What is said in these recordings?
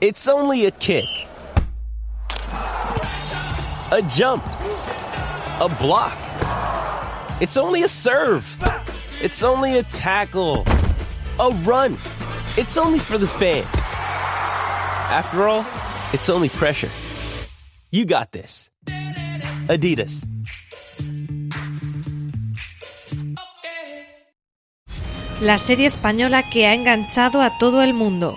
It's only a kick, a jump, a block. It's only a serve. It's only a tackle, a run. It's only for the fans. After all, it's only pressure. You got this. Adidas. La serie española que ha enganchado a todo el mundo.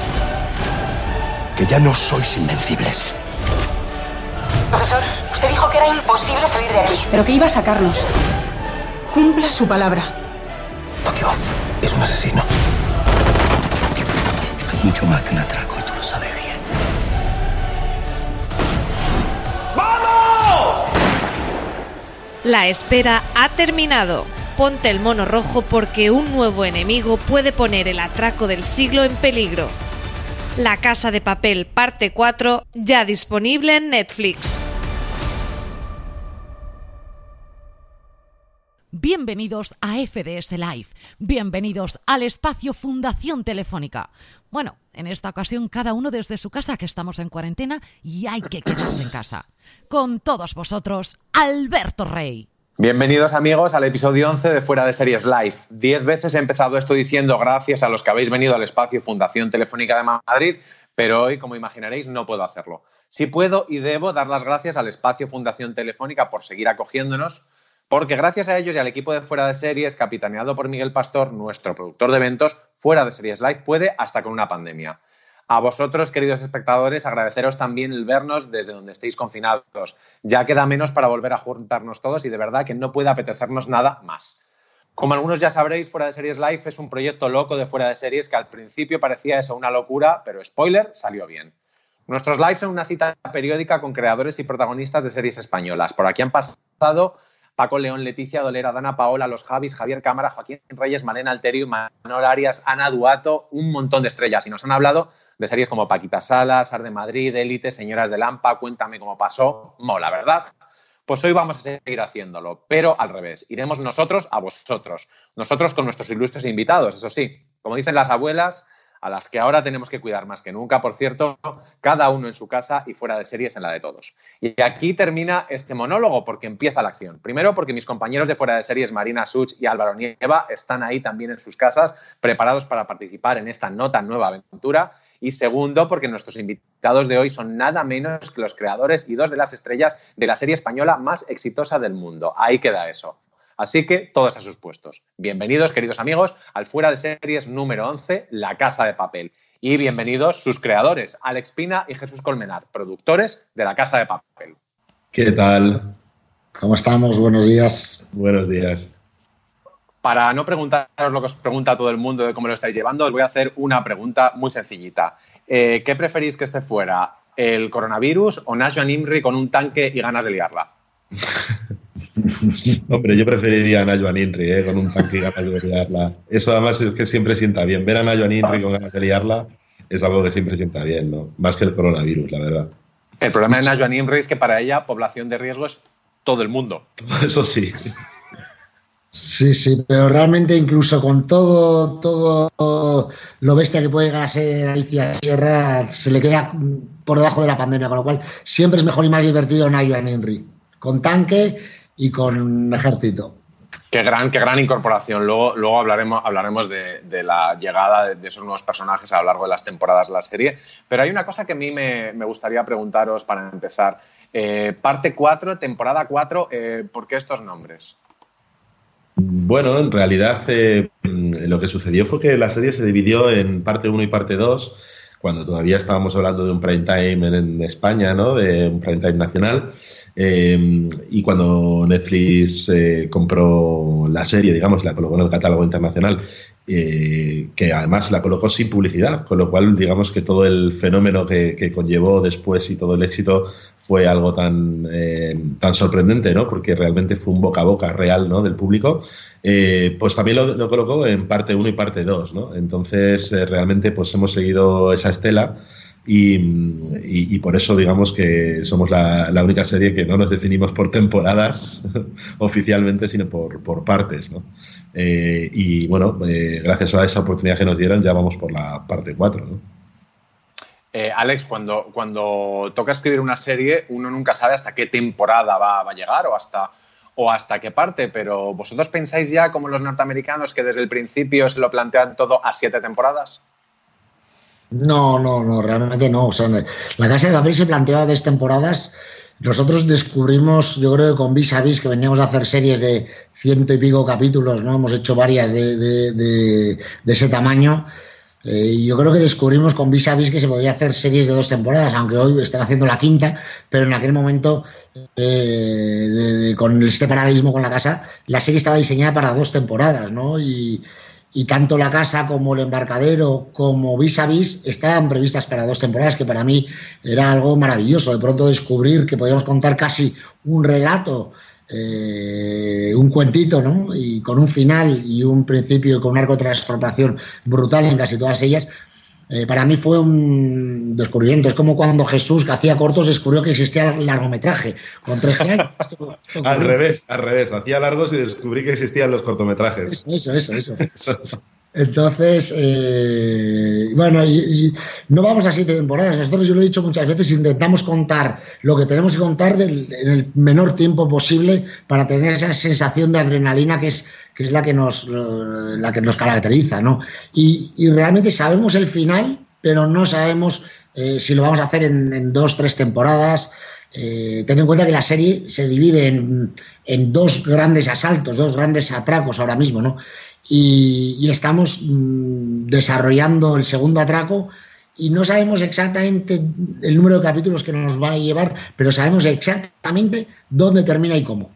Que ya no sois invencibles. Profesor, usted dijo que era imposible salir de aquí. Pero que iba a sacarnos. Cumpla su palabra. Tokio es un asesino. Es mucho más que un atraco y tú lo sabes bien. La espera ha terminado. Ponte el mono rojo porque un nuevo enemigo puede poner el atraco del siglo en peligro. La Casa de Papel parte 4 ya disponible en Netflix. Bienvenidos a FDS Live, bienvenidos al espacio Fundación Telefónica. Bueno, en esta ocasión cada uno desde su casa, que estamos en cuarentena y hay que quedarse en casa. Con todos vosotros, Alberto Rey. Bienvenidos amigos al episodio 11 de Fuera de Series Live. Diez veces he empezado esto diciendo gracias a los que habéis venido al espacio Fundación Telefónica de Madrid, pero hoy, como imaginaréis, no puedo hacerlo. Sí puedo y debo dar las gracias al espacio Fundación Telefónica por seguir acogiéndonos, porque gracias a ellos y al equipo de Fuera de Series, capitaneado por Miguel Pastor, nuestro productor de eventos, Fuera de Series Live puede hasta con una pandemia. A vosotros, queridos espectadores, agradeceros también el vernos desde donde estéis confinados. Ya queda menos para volver a juntarnos todos y de verdad que no puede apetecernos nada más. Como algunos ya sabréis, Fuera de Series Live es un proyecto loco de Fuera de Series que al principio parecía eso una locura, pero spoiler, salió bien. Nuestros lives son una cita periódica con creadores y protagonistas de series españolas. Por aquí han pasado Paco León, Leticia Dolera, Dana Paola, Los Javis, Javier Cámara, Joaquín Reyes, Malena Alterio, Manol Arias, Ana Duato, un montón de estrellas. Y nos han hablado de series como Paquita Salas, Ar de Madrid, Élite, Señoras de Lampa, Cuéntame cómo pasó. Mola, ¿verdad? Pues hoy vamos a seguir haciéndolo, pero al revés. Iremos nosotros a vosotros. Nosotros con nuestros ilustres invitados, eso sí. Como dicen las abuelas, a las que ahora tenemos que cuidar más que nunca, por cierto, cada uno en su casa y fuera de series en la de todos. Y aquí termina este monólogo porque empieza la acción. Primero porque mis compañeros de fuera de series, Marina Such y Álvaro Nieva, están ahí también en sus casas, preparados para participar en esta no tan nueva aventura. Y segundo, porque nuestros invitados de hoy son nada menos que los creadores y dos de las estrellas de la serie española más exitosa del mundo. Ahí queda eso. Así que todos a sus puestos. Bienvenidos, queridos amigos, al Fuera de Series número 11, La Casa de Papel. Y bienvenidos sus creadores, Alex Pina y Jesús Colmenar, productores de La Casa de Papel. ¿Qué tal? ¿Cómo estamos? Buenos días. Buenos días. Para no preguntaros lo que os pregunta todo el mundo de cómo lo estáis llevando, os voy a hacer una pregunta muy sencillita. Eh, ¿Qué preferís que esté fuera, el coronavirus o Najwa Nimri con un tanque y ganas de liarla? Hombre, yo preferiría a Inri, ¿eh? con un tanque y ganas de liarla. Eso además es que siempre sienta bien. Ver a Nayo Inri con ganas de liarla es algo que siempre sienta bien, ¿no? Más que el coronavirus, la verdad. El problema de Najwa Inri es que para ella población de riesgo es todo el mundo. Eso sí. Sí, sí, pero realmente incluso con todo, todo lo bestia que puede llegar a ser Alicia Sierra, se le queda por debajo de la pandemia, con lo cual siempre es mejor y más divertido Nayo Henry. Con tanque y con ejército. Qué gran, qué gran incorporación. Luego, luego hablaremos, hablaremos de, la llegada de, esos nuevos personajes a lo largo de las temporadas de la serie. Pero hay una cosa que a mí me, gustaría preguntaros para empezar. Eh, parte 4, temporada 4, eh, ¿por qué estos nombres? Bueno, en realidad eh, lo que sucedió fue que la serie se dividió en parte 1 y parte 2, cuando todavía estábamos hablando de un prime time en, España, ¿no? de un prime time nacional. Em, y cuando Netflix eh, compró la serie, digamos, la colocó en el catálogo internacional, eh, que además la colocó sin publicidad, con lo cual, digamos que todo el fenómeno que, conllevó después y todo el éxito fue algo tan, eh, tan sorprendente, ¿no? Porque realmente fue un boca a boca real, ¿no? Del público. pues también lo, lo, colocó en parte 1 y parte 2, ¿no? Entonces, realmente, pues hemos seguido esa estela. Y, por eso digamos que somos la, única serie que no nos definimos por temporadas oficialmente, sino por, por partes. ¿no? Eh, y bueno, eh, gracias a esa oportunidad que nos dieron, ya vamos por la parte 4. ¿no? Eh, Alex, cuando, cuando toca escribir una serie, uno nunca sabe hasta qué temporada va, va a llegar o hasta, o hasta qué parte, pero ¿vosotros pensáis ya como los norteamericanos que desde el principio se lo plantean todo a siete temporadas? No, no, no, realmente no. O sea, la Casa de Papel se planteó a dos temporadas. Nosotros descubrimos, yo creo que con Vis a Vis, que veníamos a hacer series de ciento y pico capítulos, ¿no? Hemos hecho varias de, ese tamaño. Eh, yo creo que descubrimos con Vis a Vis que se podría hacer series de dos temporadas, aunque hoy están haciendo la quinta, pero en aquel momento, eh, con este paralelismo con la casa, la serie estaba diseñada para dos temporadas, ¿no? Y, y tanto la casa como el embarcadero como vis a vis estaban previstas para dos temporadas, que para mí era algo maravilloso. De pronto descubrir que podíamos contar casi un relato, eh, un cuentito, ¿no? Y con un final y un principio y con un arco de transformación brutal en casi todas ellas, eh, para mí fue un descubrimiento. Es como cuando Jesús, que hacía cortos, descubrió que existía el largometraje. al revés, al revés. Hacía largos y descubrí que existían los cortometrajes. Eso, eso, eso. Entonces, eh, bueno, y, no vamos a siete temporadas. Nosotros, yo lo he dicho muchas veces, intentamos contar lo que tenemos que contar en el menor tiempo posible para tener esa sensación de adrenalina que es es la que nos, la que nos caracteriza, ¿no? Y, realmente sabemos el final, pero no sabemos eh, si lo vamos a hacer en, dos, tres temporadas. Eh, ten en cuenta que la serie se divide en, dos grandes asaltos, dos grandes atracos ahora mismo, ¿no? Y, estamos mm, desarrollando el segundo atraco y no sabemos exactamente el número de capítulos que nos van a llevar, pero sabemos exactamente dónde termina y cómo.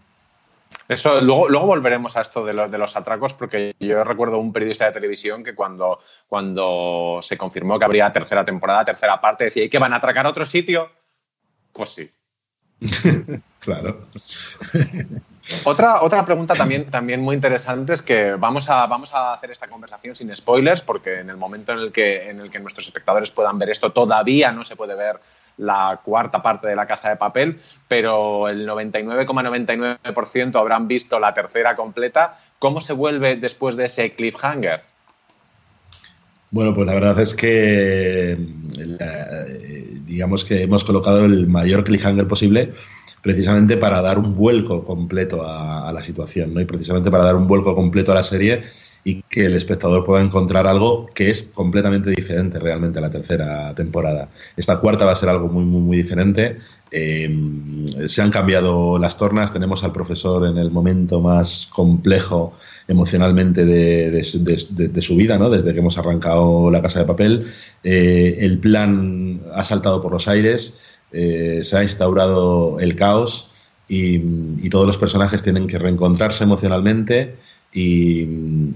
Eso, luego, luego volveremos a esto de, de los atracos, porque yo recuerdo un periodista de televisión que cuando, cuando se confirmó que habría tercera temporada, tercera parte, decía, ¿y que van a atracar a otro sitio? Pues sí. claro. Otra, otra pregunta también, también muy interesante es que vamos a, vamos a hacer esta conversación sin spoilers, porque en el momento en el, que, en el que nuestros espectadores puedan ver esto, todavía no se puede ver la cuarta parte de la casa de papel, pero el 99,99% habrán visto la tercera completa. ¿Cómo se vuelve después de ese cliffhanger? Bueno, pues la verdad es que digamos que hemos colocado el mayor cliffhanger posible precisamente para dar un vuelco completo a, a la situación, ¿no? Y precisamente para dar un vuelco completo a la serie y que el espectador pueda encontrar algo que es completamente diferente realmente a la tercera temporada. Esta cuarta va a ser algo muy, muy, muy diferente. Eh, se han cambiado las tornas, tenemos al profesor en el momento más complejo emocionalmente de, su vida, ¿no? desde que hemos arrancado la casa de papel. Eh, el plan ha saltado por los aires, eh, se ha instaurado el caos y todos los personajes tienen que reencontrarse emocionalmente y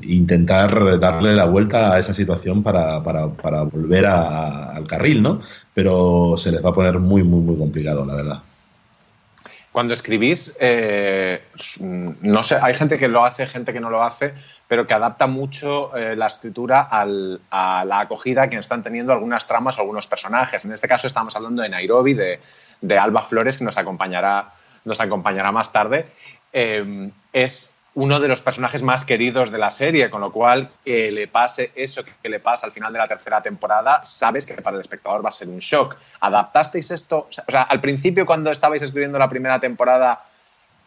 intentar darle la vuelta a esa situación para, para, volver al carril, ¿no? Pero se les va a poner muy, muy, muy complicado, la verdad. Cuando escribís, eh, no sé, hay gente que lo hace, gente que no lo hace, pero que adapta mucho eh, la escritura a la acogida que están teniendo algunas tramas, algunos personajes. En este caso estamos hablando de Nairobi, de, de Alba Flores, que nos acompañará, nos acompañará más tarde. Eh, es uno de los personajes más queridos de la serie, con lo cual que le pase eso que, le pasa al final de la tercera temporada, sabes que para el espectador va a ser un shock. ¿Adaptasteis esto? O sea, al principio cuando estabais escribiendo la primera temporada,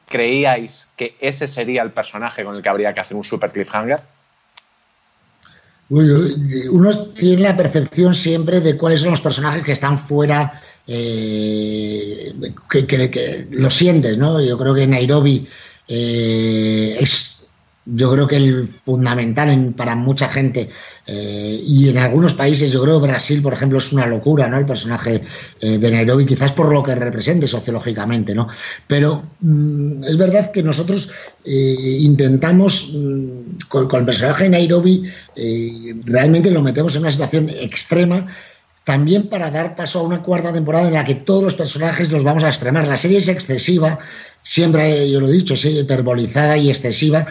creíais que ese sería el personaje con el que habría que hacer un super cliffhanger? Uno tiene la percepción siempre de cuáles son los personajes que están fuera, eh, que, lo sientes, ¿no? Yo creo que Nairobi eh, es yo creo que el fundamental para mucha gente eh, y en algunos países, yo creo Brasil, por ejemplo, es una locura, ¿no? El personaje eh, de Nairobi, quizás por lo que represente sociológicamente, ¿no? Pero mm, es verdad que nosotros intentamos, mm, con, el personaje de Nairobi, realmente lo metemos en una situación extrema también para dar paso a una cuarta temporada en la que todos los personajes los vamos a extremar. La serie es excesiva, siempre yo lo he dicho, es hiperbolizada y excesiva,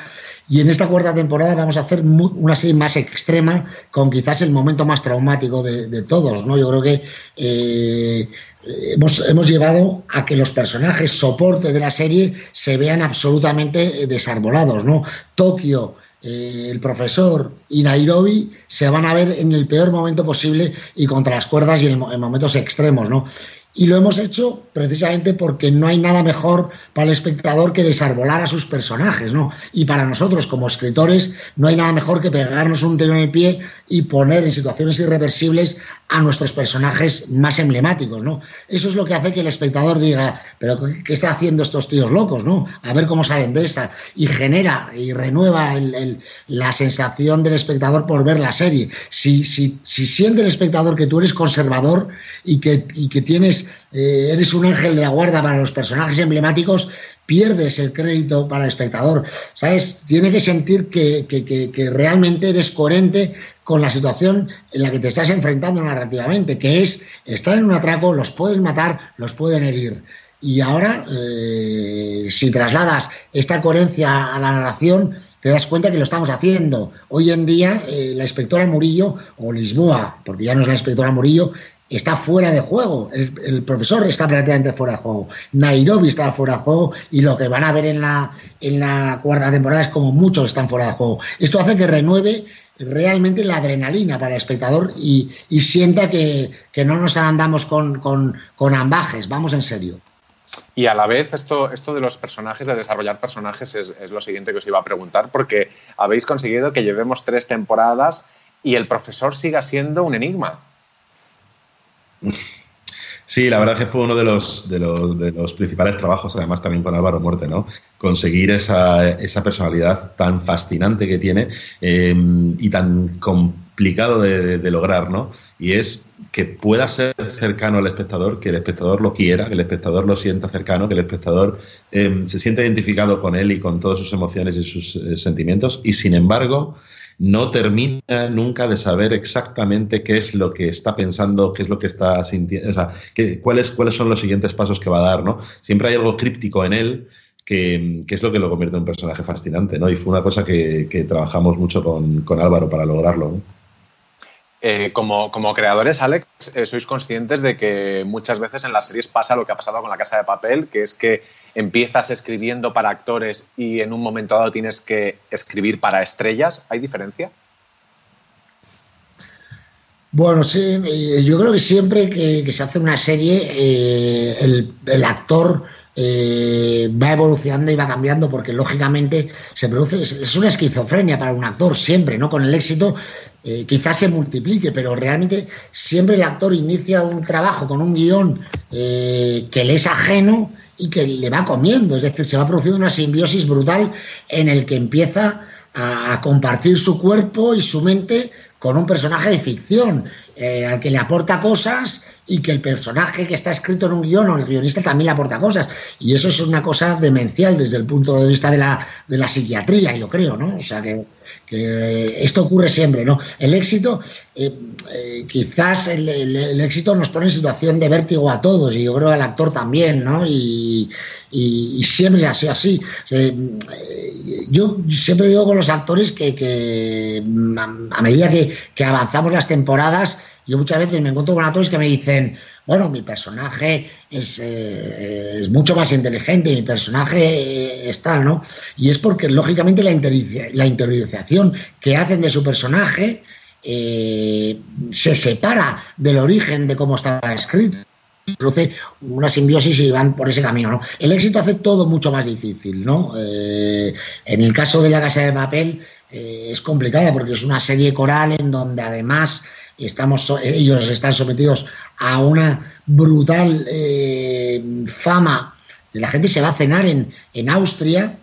y en esta cuarta temporada vamos a hacer una serie más extrema, con quizás el momento más traumático de, todos. ¿no? Yo creo que eh, hemos, llevado a que los personajes soporte de la serie se vean absolutamente desarbolados. ¿no? Tokio, eh, el profesor y Nairobi se van a ver en el peor momento posible y contra las cuerdas y en, en momentos extremos. ¿no? Y lo hemos hecho precisamente porque no hay nada mejor para el espectador que desarbolar a sus personajes, ¿no? Y para nosotros como escritores no hay nada mejor que pegarnos un tiro en el pie y poner en situaciones irreversibles a nuestros personajes más emblemáticos, ¿no? Eso es lo que hace que el espectador diga, pero ¿qué está haciendo estos tíos locos, no? A ver cómo salen de esta. Y genera y renueva la sensación del espectador por ver la serie. Si, si, si siente el espectador que tú eres conservador y que, y que tienes, eh, eres un ángel de la guarda para los personajes emblemáticos, pierdes el crédito para el espectador. ¿Sabes? Tiene que sentir que, que, que realmente eres coherente con la situación en la que te estás enfrentando narrativamente, que es estar en un atraco, los pueden matar, los pueden herir. Y ahora, eh, si trasladas esta coherencia a la narración, te das cuenta que lo estamos haciendo. Hoy en día, eh, la inspectora Murillo, o Lisboa, porque ya no es la inspectora Murillo, está fuera de juego. El, profesor está prácticamente fuera de juego. Nairobi está fuera de juego y lo que van a ver en la, en la cuarta temporada es como muchos están fuera de juego. Esto hace que renueve realmente la adrenalina para el espectador y, sienta que, no nos andamos con, con, ambajes, vamos en serio. Y a la vez, esto, esto de los personajes, de desarrollar personajes, es, es, lo siguiente que os iba a preguntar, porque habéis conseguido que llevemos tres temporadas y el profesor siga siendo un enigma. Sí, la verdad que fue uno de los, de los, principales trabajos, además también con Álvaro Muerte, ¿no? Conseguir esa, esa personalidad tan fascinante que tiene eh, y tan complicado de, lograr, ¿no? Y es que pueda ser cercano al espectador, que el espectador lo quiera, que el espectador lo sienta cercano, que el espectador eh, se sienta identificado con él y con todas sus emociones y sus eh, sentimientos, y sin embargo no termina nunca de saber exactamente qué es lo que está pensando, qué es lo que está sintiendo, o sea, cuáles, cuáles son los siguientes pasos que va a dar, ¿no? Siempre hay algo críptico en él que, es lo que lo convierte en un personaje fascinante, ¿no? Y fue una cosa que, trabajamos mucho con, Álvaro para lograrlo. Eh, como, creadores, Alex, eh, sois conscientes de que muchas veces en las series pasa lo que ha pasado con La Casa de Papel, que es que empiezas escribiendo para actores y en un momento dado tienes que escribir para estrellas. ¿Hay diferencia? Bueno, sí, eh, yo creo que siempre que, se hace una serie, el, actor va evolucionando y va cambiando porque lógicamente se produce, es una esquizofrenia para un actor siempre, ¿no? Con el éxito eh, quizás se multiplique, pero realmente siempre el actor inicia un trabajo con un guion eh, que le es ajeno y que le va comiendo, es decir, se va produciendo una simbiosis brutal en el que empieza a, compartir su cuerpo y su mente con un personaje de ficción, eh, al que le aporta cosas y que el personaje que está escrito en un guion o el guionista también le aporta cosas. Y eso es una cosa demencial desde el punto de vista de la, de la psiquiatría, yo creo, ¿no? O sea que esto ocurre siempre, ¿no? El éxito, eh, eh, quizás el, éxito nos pone en situación de vértigo a todos y yo creo al actor también, ¿no? Y, siempre ha sido así. Eh, yo siempre digo con los actores que, a, medida que, que avanzamos las temporadas, yo muchas veces me encuentro con actores que me dicen, bueno, mi personaje es, eh, mucho más inteligente, mi personaje eh, es tal, ¿no? Y es porque, lógicamente, la, la interiorización que hacen de su personaje eh, se separa del origen de cómo estaba escrito. produce una simbiosis y van por ese camino. ¿no? El éxito hace todo mucho más difícil. ¿no? En el caso de La Casa de Papel es complicada porque es una serie coral en donde además estamos, ellos están sometidos a una brutal eh, fama. La gente se va a cenar en, en Austria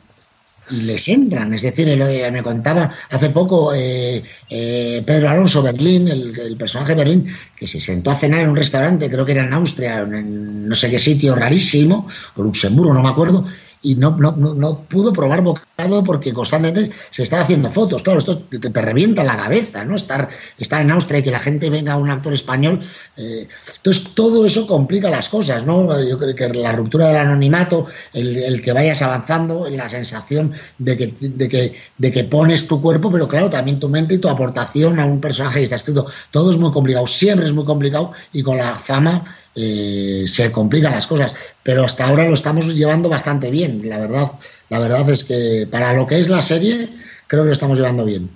y les entran. Es decir, me contaba hace poco eh, eh, Pedro Alonso Berlín, el, personaje Berlín, que se sentó a cenar en un restaurante, creo que era en Austria, en no sé qué sitio rarísimo, o Luxemburgo, no me acuerdo, y no, no, no, pudo probar bocado porque constantemente se estaba haciendo fotos. Claro, esto te, te, revienta la cabeza, ¿no? Estar, estar en Austria y que la gente venga a un actor español. Eh, entonces, todo eso complica las cosas, ¿no? Yo creo que la ruptura del anonimato, el, que vayas avanzando, la sensación de que, de, que, de que pones tu cuerpo, pero claro, también tu mente y tu aportación a un personaje que está escrito. Todo es muy complicado, siempre es muy complicado y con la fama eh, se complican las cosas. Pero hasta ahora lo estamos llevando bastante bien. La verdad, la verdad es que para lo que es la serie, creo que lo estamos llevando bien.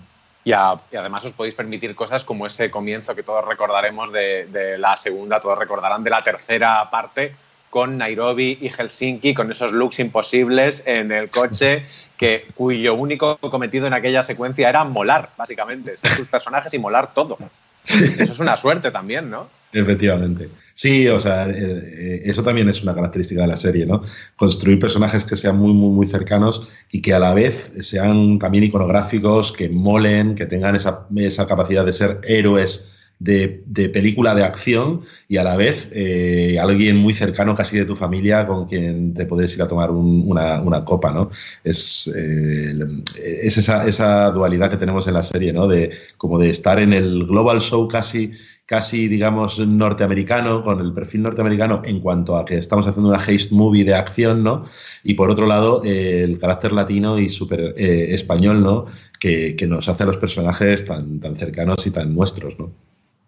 Y, además os podéis permitir cosas como ese comienzo que todos recordaremos de, la segunda, todos recordarán de la tercera parte con Nairobi y Helsinki, con esos looks imposibles en el coche, que, cuyo único cometido en aquella secuencia era molar, básicamente, ser sus personajes y molar todo. Eso es una suerte también, ¿no? Efectivamente. Sí, o sea, eh, eh, eso también es una característica de la serie, ¿no? Construir personajes que sean muy, muy, muy cercanos y que a la vez sean también iconográficos, que molen, que tengan esa, capacidad de ser héroes de, película de acción y a la vez eh, alguien muy cercano casi de tu familia con quien te puedes ir a tomar una, copa, ¿no? Es, es esa, esa, dualidad que tenemos en la serie, ¿no? De, como de estar en el global show casi casi, digamos, norteamericano, con el perfil norteamericano en cuanto a que estamos haciendo una haste movie de acción, ¿no? Y por otro lado, eh, el carácter latino y súper eh, español, ¿no? Que, nos hace a los personajes tan, tan cercanos y tan nuestros, ¿no?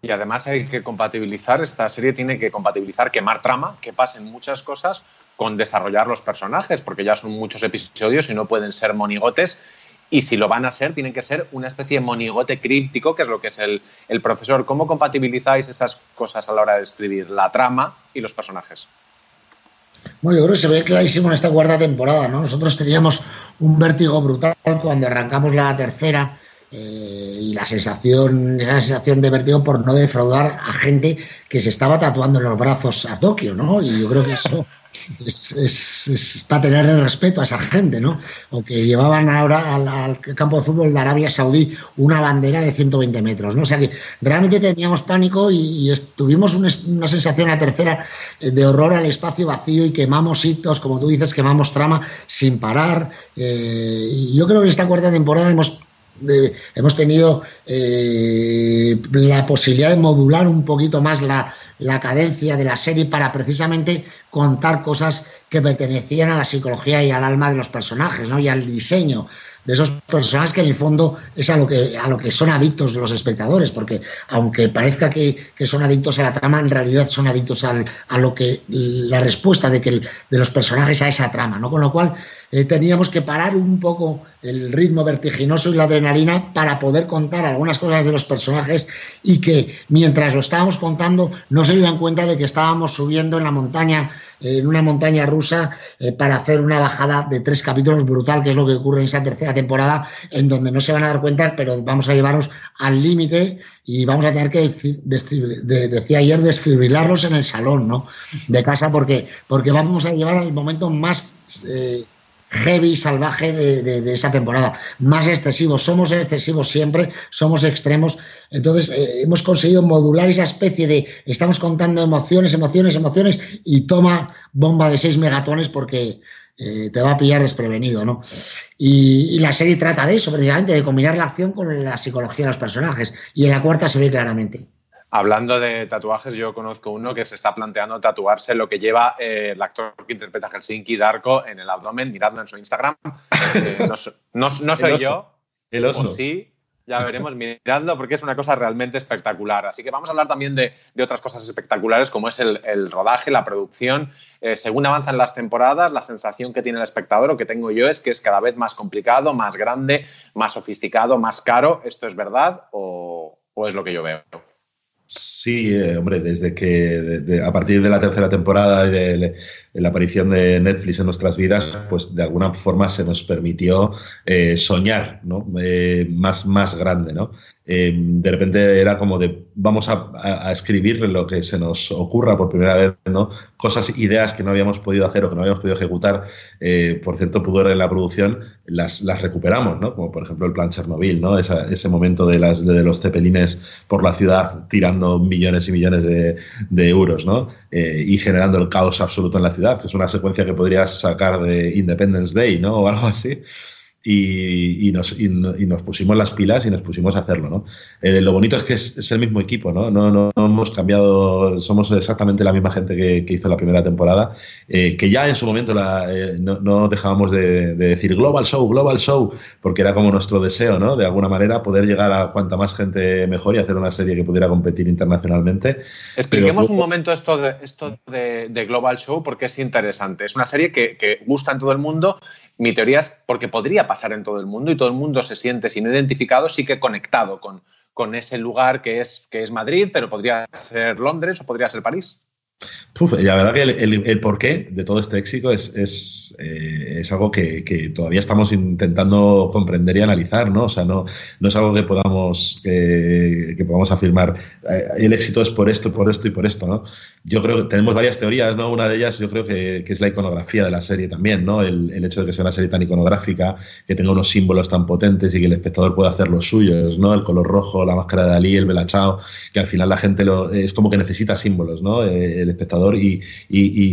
Y además hay que compatibilizar, esta serie tiene que compatibilizar, quemar trama, que pasen muchas cosas con desarrollar los personajes, porque ya son muchos episodios y no pueden ser monigotes y si lo van a ser, tienen que ser una especie de monigote críptico, que es lo que es el, profesor. ¿Cómo compatibilizáis esas cosas a la hora de escribir la trama y los personajes? Bueno, yo creo que se ve clarísimo en esta cuarta temporada, ¿no? Nosotros teníamos un vértigo brutal cuando arrancamos la tercera eh, y la sensación, esa sensación de vértigo por no defraudar a gente que se estaba tatuando en los brazos a Tokio, ¿no? Y yo creo que eso es, para tenerle respeto a esa gente, ¿no? O que llevaban ahora al, campo de fútbol de Arabia Saudí una bandera de 120 metros, ¿no? O sea que realmente teníamos pánico y, tuvimos una, sensación a tercera eh, de horror al espacio vacío y quemamos hitos, como tú dices, quemamos trama sin parar. Eh, y yo creo que en esta cuarta temporada hemos hemos tenido eh, la posibilidad de modular un poquito más la, la cadencia de la serie para precisamente contar cosas que pertenecían a la psicología y al alma de los personajes, ¿no? Y al diseño de esos personajes que en el fondo es a lo que, a lo que son adictos los espectadores, porque aunque parezca que, son adictos a la trama, en realidad son adictos a lo que la respuesta de, que de los personajes a esa trama, ¿no? Con lo cual eh, teníamos que parar un poco el ritmo vertiginoso y la adrenalina para poder contar algunas cosas de los personajes y que mientras lo estábamos contando no se dieran cuenta de que estábamos subiendo en la montaña, en una montaña rusa, eh, para hacer una bajada de tres capítulos brutal, que es lo que ocurre en esa tercera temporada, en donde no se van a dar cuenta, pero vamos a llevarnos al límite y vamos a tener que, decía ayer, desfibrilarlos en el salón ¿no? de casa porque, porque vamos a llevar al momento más... Eh, heavy, salvaje de, esa temporada. Más excesivos, somos excesivos siempre, somos extremos. Entonces eh, hemos conseguido modular esa especie de estamos contando emociones, emociones, emociones y toma bomba de 6 megatones porque eh, te va a pillar desprevenido, ¿no? Y, y, la serie trata de eso, precisamente, de combinar la acción con la psicología de los personajes. Y en la cuarta se ve claramente. Hablando de tatuajes, yo conozco uno que se está planteando tatuarse lo que lleva eh, el actor que interpreta Helsinki, Darko, en el abdomen. Miradlo en su Instagram. Eh, no, soy yo. El oso. sí, ya veremos, miradlo porque es una cosa realmente espectacular. Así que vamos a hablar también de, otras cosas espectaculares como es el, rodaje, la producción. Eh, según avanzan las temporadas, la sensación que tiene el espectador o que tengo yo es que es cada vez más complicado, más grande, más sofisticado, más caro. ¿Esto es verdad o es lo que yo veo? Sí, eh, hombre, desde que a partir de la tercera temporada y de, la aparición de Netflix en nuestras vidas, pues de alguna forma se nos permitió eh, soñar, ¿no? Eh, más, más grande, ¿no? De repente era como de vamos a, escribir lo que se nos ocurra por primera vez, ¿no? Cosas, ideas que no habíamos podido hacer o que no habíamos podido ejecutar por cierto pudor de la producción, las, las recuperamos, ¿no? Como por ejemplo el plan Chernobyl, ¿no? ese momento de, las, de los cepelines por la ciudad tirando millones y millones de, euros, ¿no? Eh, y generando el caos absoluto en la ciudad, que es una secuencia que podrías sacar de Independence Day, ¿no? O algo así y, nos, y, nos, pusimos las pilas y nos pusimos a hacerlo. ¿no? Eh, lo bonito es que es, el mismo equipo, ¿no? No, no, hemos cambiado, somos exactamente la misma gente que, hizo la primera temporada, eh, que ya en su momento la, eh, no, dejábamos de, decir Global Show, Global Show, porque era como nuestro deseo, ¿no? De alguna manera poder llegar a cuanta más gente mejor y hacer una serie que pudiera competir internacionalmente. Expliquemos un momento esto, de, esto de, Global Show porque es interesante. Es una serie que, que gusta en todo el mundo mi teoría es porque podría pasar en todo el mundo y todo el mundo se siente, sin identificado, sí que conectado con, con ese lugar que es, que es Madrid, pero podría ser Londres o podría ser París la verdad que el, porqué de todo este éxito es, es, eh, algo que, todavía estamos intentando comprender y analizar, ¿no? O sea, no, no es algo que podamos, que podamos afirmar. Eh, el éxito es por esto, por esto y por esto, ¿no? Yo creo que tenemos varias teorías, ¿no? Una de ellas yo creo que, es la iconografía de la serie también, ¿no? El, hecho de que sea una serie tan iconográfica, que tenga unos símbolos tan potentes y que el espectador pueda hacer los suyos, ¿no? El color rojo, la máscara de Dalí, el belachao, que al final la gente lo, es como que necesita símbolos, ¿no? Eh, el espectador y,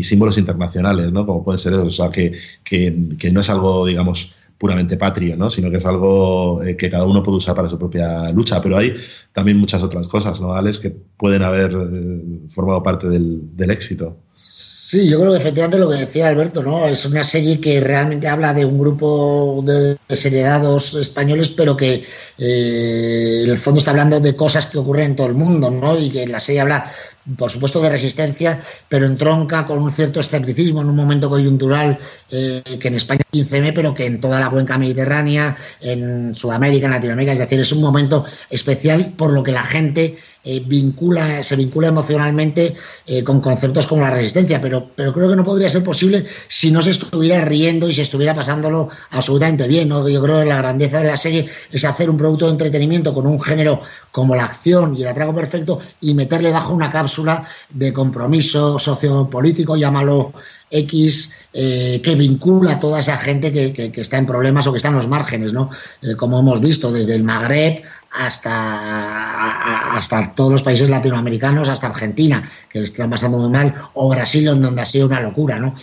símbolos internacionales, ¿no? Como pueden ser esos, o sea, que, que, no es algo, digamos, puramente patrio, ¿no? sino que es algo eh, que cada uno puede usar para su propia lucha. Pero hay también muchas otras cosas, ¿no, Alex, que pueden haber eh, formado parte del, éxito. Sí, yo creo que efectivamente lo que decía Alberto, ¿no? Es una serie que realmente habla de un grupo de desheredados españoles, pero que eh, en el fondo está hablando de cosas que ocurren en todo el mundo, ¿no? Y que la serie habla por supuesto de resistencia, pero entronca con un cierto escepticismo en un momento coyuntural eh, que en España 15M, pero que en toda la cuenca mediterránea, en Sudamérica, en Latinoamérica, es decir, es un momento especial por lo que la gente eh, vincula, se vincula emocionalmente eh, con conceptos como la resistencia, pero, pero creo que no podría ser posible si no se estuviera riendo y se estuviera pasándolo absolutamente bien. ¿no? Yo creo que la grandeza de la serie es hacer un producto de entretenimiento con un género como la acción y el atraco perfecto y meterle bajo una cápsula de compromiso sociopolítico, llámalo X, eh, que vincula a toda esa gente que, está en problemas o que está en los márgenes, ¿no? como hemos visto, desde el Magreb hasta, hasta todos los países latinoamericanos, hasta Argentina, que están pasando muy mal, o Brasil, donde ha sido una locura, ¿no?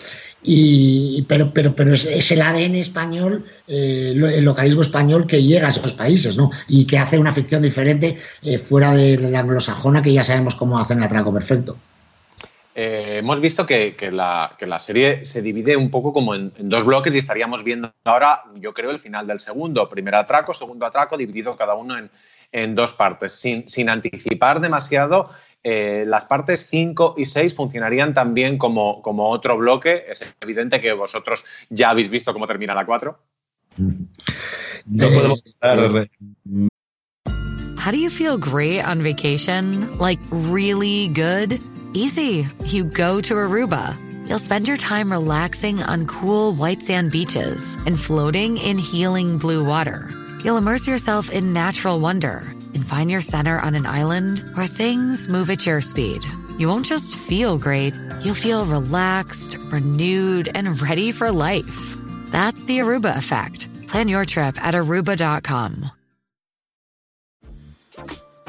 Y, pero, pero, pero es, el ADN español, eh, el localismo español que llega a esos países, ¿no? Y que hace una ficción diferente eh, fuera de la anglosajona, que ya sabemos cómo hacen el atraco perfecto. Eh, hemos visto que, la, serie se divide un poco como en, dos bloques y estaríamos viendo ahora, yo creo, el final del segundo. Primer atraco, segundo atraco, dividido cada uno en, dos partes. Sin, anticipar demasiado, eh, las partes 5 y 6 funcionarían también como, como otro bloque. Es evidente que vosotros ya habéis visto cómo termina la 4. No podemos How do you feel great on vacation? Like really good? Easy. You go to Aruba. You'll spend your time relaxing on cool white sand beaches and floating in healing blue water. You'll immerse yourself in natural wonder and find your center on an island where things move at your speed. You won't just feel great, you'll feel relaxed, renewed, and ready for life. That's the Aruba effect. Plan your trip at aruba.com.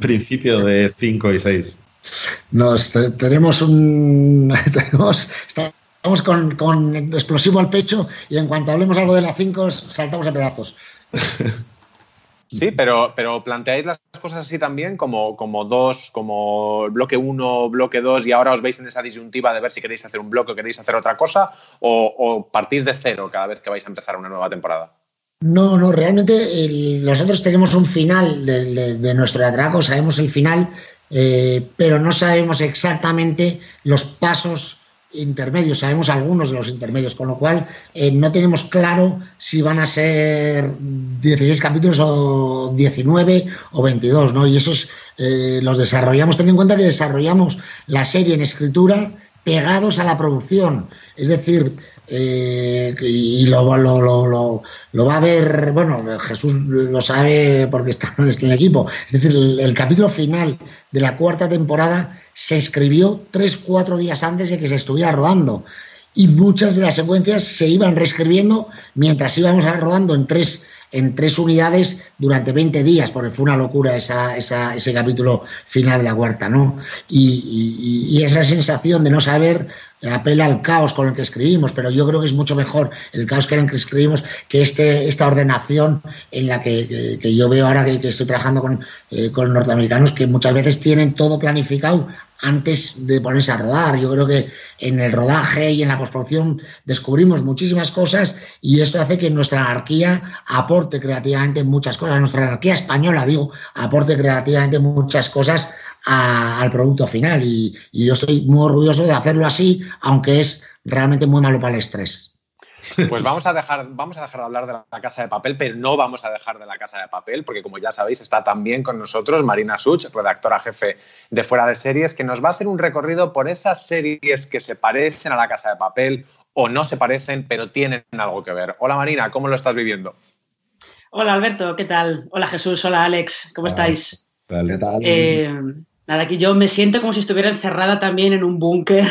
Principio de 5 y 6. Nos tenemos un. Tenemos, estamos con, con, explosivo al pecho y en cuanto hablemos algo de la 5 saltamos a pedazos. Sí, pero, pero planteáis las cosas así también como, como dos, como bloque 1, bloque 2 y ahora os veis en esa disyuntiva de ver si queréis hacer un bloque o queréis hacer otra cosa o, partís de cero cada vez que vais a empezar una nueva temporada. No, no, realmente nosotros tenemos un final de, nuestro atraco, sabemos el final, eh, pero no sabemos exactamente los pasos intermedios, sabemos algunos de los intermedios, con lo cual eh, no tenemos claro si van a ser 16 capítulos o 19 o 22, ¿no? Y esos eh, los desarrollamos, teniendo en cuenta que desarrollamos la serie en escritura pegados a la producción, es decir, eh, y lo, va a ver, bueno, Jesús lo sabe porque está en el equipo, es decir, el capítulo final de la cuarta temporada se escribió tres, cuatro días antes de que se estuviera rodando. Y muchas de las secuencias se iban reescribiendo mientras íbamos rodando en tres, en tres unidades durante 20 días, porque fue una locura esa, ese capítulo final de la cuarta, ¿no? y, esa sensación de no saber apela al caos con el que escribimos, pero yo creo que es mucho mejor el caos que en el que escribimos que este, esta ordenación en la que, yo veo ahora que, estoy trabajando con, eh, con norteamericanos que muchas veces tienen todo planificado antes de ponerse a rodar. Yo creo que en el rodaje y en la postproducción descubrimos muchísimas cosas y esto hace que nuestra anarquía aporte creativamente muchas cosas. Nuestra anarquía española, digo, aporte creativamente muchas cosas al producto final. Y, yo estoy muy orgulloso de hacerlo así, aunque es realmente muy malo para el estrés. Pues vamos a, dejar, vamos a dejar de hablar de la casa de papel, pero no vamos a dejar de la casa de papel, porque como ya sabéis, está también con nosotros Marina Such, redactora jefe de Fuera de Series, que nos va a hacer un recorrido por esas series que se parecen a la casa de papel o no se parecen, pero tienen algo que ver. Hola Marina, ¿cómo lo estás viviendo? Hola Alberto, ¿qué tal? Hola Jesús, hola Alex, ¿cómo estáis? ¿Qué tal? Eh, Nada, aquí yo me siento como si estuviera encerrada también en un búnker,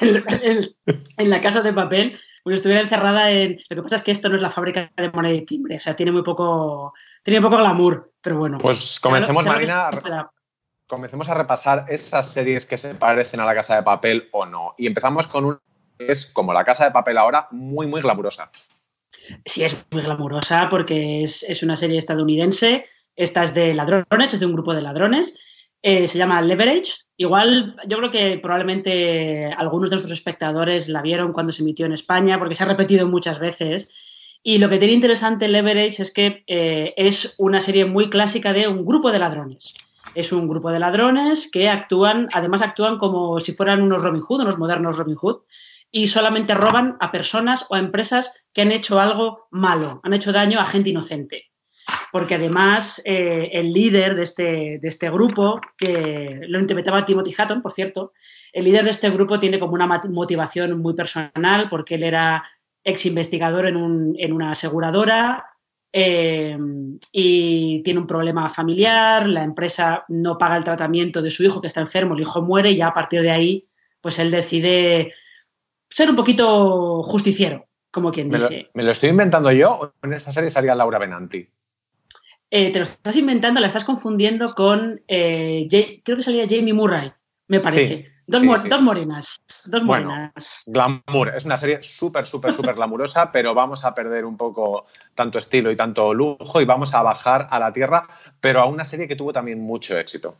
en, la casa de papel, si estuviera encerrada en... Lo que pasa es que esto no es la fábrica de moneda y timbre, o sea, tiene muy poco, tiene poco glamour, pero bueno. Pues comencemos, Marina, comencemos a repasar esas series que se parecen a la casa de papel o no. Y empezamos con una que es como la casa de papel ahora, muy, muy glamurosa. Sí, es muy glamurosa porque es, es una serie estadounidense. Esta es de ladrones, es de un grupo de ladrones eh, se llama Leverage. Igual yo creo que probablemente algunos de nuestros espectadores la vieron cuando se emitió en España, porque se ha repetido muchas veces. Y lo que tiene interesante Leverage es que eh, es una serie muy clásica de un grupo de ladrones. Es un grupo de ladrones que actúan, además actúan como si fueran unos Robin Hood, unos modernos Robin Hood, y solamente roban a personas o a empresas que han hecho algo malo, han hecho daño a gente inocente porque además eh, el líder de este, de este grupo, que lo interpretaba Timothy Hatton, por cierto, el líder de este grupo tiene como una motivación muy personal, porque él era ex investigador en, un, en una aseguradora eh, y tiene un problema familiar, la empresa no paga el tratamiento de su hijo que está enfermo, el hijo muere y ya a partir de ahí, pues él decide ser un poquito justiciero, como quien dice. ¿Me lo estoy inventando yo o en esta serie salía Laura Benanti? Eh, te lo estás inventando, la estás confundiendo con, eh, creo que salía Jamie Murray, me parece. dos, morenas, dos morenas. glamour, es una serie súper, súper, súper glamurosa, pero vamos a perder un poco tanto estilo y tanto lujo y vamos a bajar a la tierra, pero a una serie que tuvo también mucho éxito.